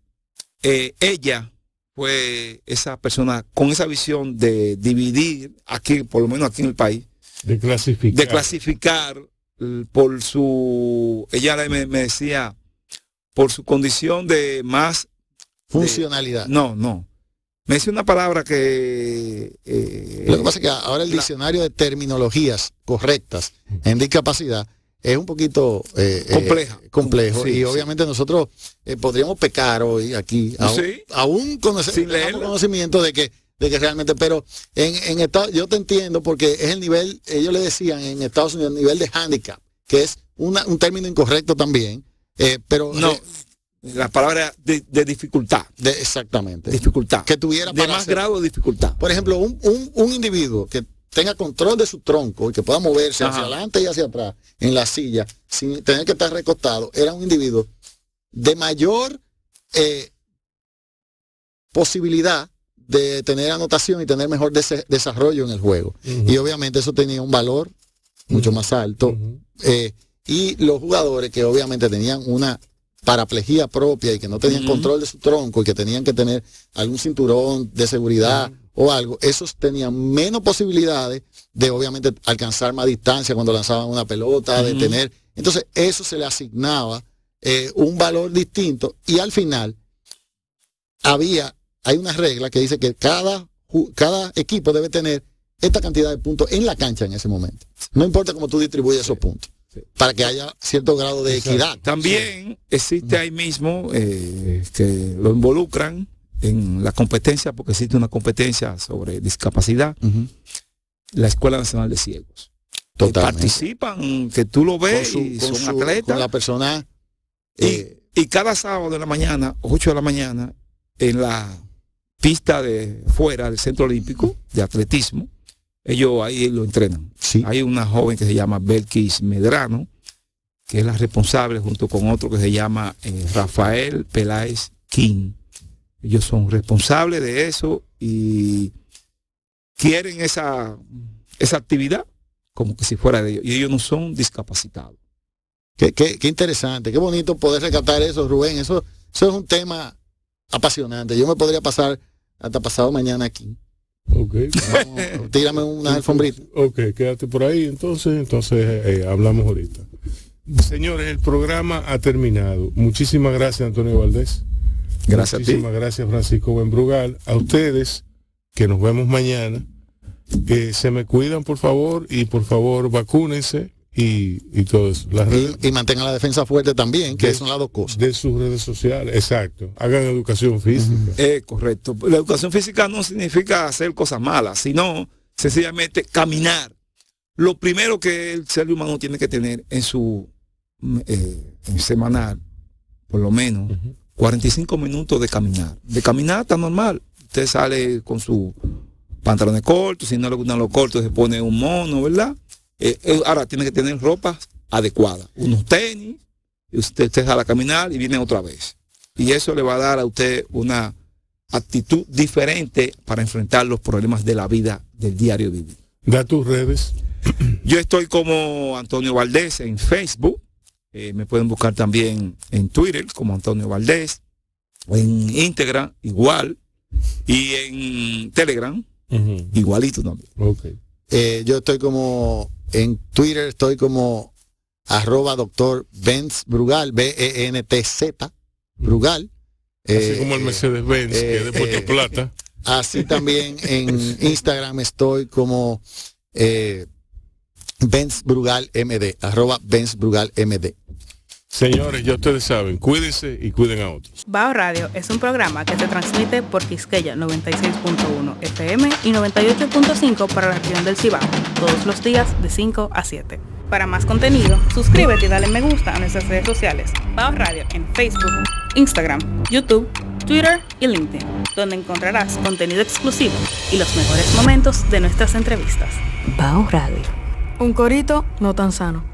Speaker 5: eh, ella fue esa persona con esa visión de dividir aquí, por lo menos aquí en el país,
Speaker 3: De clasificar.
Speaker 5: de clasificar eh, por su, ella me, me decía, por su condición de más,
Speaker 4: Funcionalidad.
Speaker 5: no, no. Me decía una palabra que... eh,
Speaker 4: Lo que pasa es que ahora el
Speaker 5: la-
Speaker 4: diccionario de terminologías correctas en discapacidad es un poquito eh, eh,
Speaker 5: Compleja.
Speaker 4: complejo
Speaker 5: Sí,
Speaker 4: y
Speaker 5: sí.
Speaker 4: obviamente nosotros eh, podríamos pecar hoy aquí aún,
Speaker 5: Sí.
Speaker 4: tengamos
Speaker 5: leerla.
Speaker 4: conocimiento de que de que realmente pero en, en Estados yo te entiendo porque es el nivel ellos le decían en Estados Unidos el nivel de handicap que es una- un término incorrecto también eh, pero
Speaker 5: no, la palabra de, de dificultad,
Speaker 4: de- exactamente
Speaker 5: dificultad.
Speaker 4: que tuviera
Speaker 5: de
Speaker 4: para
Speaker 5: más
Speaker 4: hacer-
Speaker 5: grado de dificultad.
Speaker 4: por ejemplo, un, un- un individuo que tenga control de su tronco y que pueda moverse hacia adelante y hacia atrás en la silla sin tener que estar recostado, era un individuo de mayor eh, posibilidad de tener anotación y tener mejor desarrollo en el juego. Y obviamente eso tenía un valor mucho más alto. Eh, y los jugadores que obviamente tenían una paraplejía propia y que no tenían control de su tronco y que tenían que tener algún cinturón de seguridad o algo, esos tenían menos posibilidades de obviamente alcanzar más distancia cuando lanzaban una pelota, de tener. Entonces, eso se le asignaba eh, un valor distinto y al final había, hay una regla que dice que cada, cada equipo debe tener esta cantidad de puntos en la cancha en ese momento. No importa cómo tú distribuyes esos puntos.
Speaker 5: sí.
Speaker 4: Para que haya cierto grado de equidad.
Speaker 5: También existe ahí mismo eh, que lo involucran en la competencia, porque existe una competencia sobre discapacidad, la Escuela Nacional de Ciegos. Que
Speaker 4: Totalmente.
Speaker 5: participan, que tú lo ves
Speaker 4: su-
Speaker 5: y
Speaker 4: con
Speaker 5: son
Speaker 4: su-
Speaker 5: atletas.
Speaker 4: con la persona
Speaker 5: y,
Speaker 4: eh,
Speaker 5: y cada sábado de la mañana, 8 de la mañana, en la pista de fuera del Centro Olímpico de Atletismo, ellos ahí lo entrenan.
Speaker 4: sí,
Speaker 5: Hay una joven que se llama Belkis Medrano, que es la responsable junto con otro que se llama eh, Rafael Peláez King. Ellos son responsables de eso y quieren esa, esa actividad como que si fuera de ellos. Y ellos no son discapacitados.
Speaker 4: qué, qué- qué interesante, qué bonito poder rescatar eso, Rubén. Eso, eso es un tema apasionante. Yo me podría pasar hasta pasado mañana aquí.
Speaker 3: Ok.
Speaker 4: Vamos, tírame una alfombrita.
Speaker 3: Ok, quédate por ahí entonces, entonces eh, hablamos ahorita. Señores, el programa ha terminado. Muchísimas gracias, Antonio Valdés.
Speaker 5: Gracias a ti.
Speaker 3: Muchísimas gracias, Francisco Buenbrugal. A ustedes, que nos vemos mañana. Eh, se me cuidan, por favor, y por favor, vacúnense y, y todo eso. Las redes,
Speaker 4: Y, y mantenga la defensa fuerte también, que
Speaker 3: De-
Speaker 4: son las dos cosas.
Speaker 3: de sus redes sociales, exacto. Hagan educación física.
Speaker 5: Eh, correcto. La educación física no significa hacer cosas malas, sino sencillamente caminar. Lo primero que el ser humano tiene que tener en su eh, en semanal por lo menos, 45 minutos de caminar. De caminata normal. Usted sale con su pantalones cortos, si no le gustan los cortos, se pone un mono, ¿verdad? Eh, eh, ahora tiene que tener ropa adecuada. Unos tenis, y usted, usted sale a caminar y viene otra vez. Y eso le va a dar a usted una actitud diferente para enfrentar los problemas de la vida del diario vivir.
Speaker 3: Da tus redes.
Speaker 5: Yo estoy como Antonio Valdés en Facebook. Eh, me pueden buscar también en Twitter como Antonio Valdés. En Instagram igual. Y en Telegram igualito también.
Speaker 4: Eh, yo estoy como en Twitter, estoy como arroba doctor Benz Brugal, B-E-N-T-Z, Brugal.
Speaker 3: Así
Speaker 4: Eh,
Speaker 3: como el
Speaker 4: eh,
Speaker 3: Mercedes-Benz, que es de Puerto
Speaker 4: eh,
Speaker 3: Plata.
Speaker 4: Así también en Instagram estoy como eh, Benz Brugal MD, arroba Benz Brugal MD.
Speaker 3: Señores, ya ustedes saben, cuídense y cuiden a otros.
Speaker 6: Bao Radio es un programa que se transmite por Quisqueya 96.1 FM y 98.5 para la región del Cibao, todos los días de 5 a 7. Para más contenido, suscríbete y dale me gusta a nuestras redes sociales. Bao Radio en Facebook, Instagram, YouTube, Twitter y LinkedIn, donde encontrarás contenido exclusivo y los mejores momentos de nuestras entrevistas.
Speaker 7: Bao Radio. Un corito no tan sano.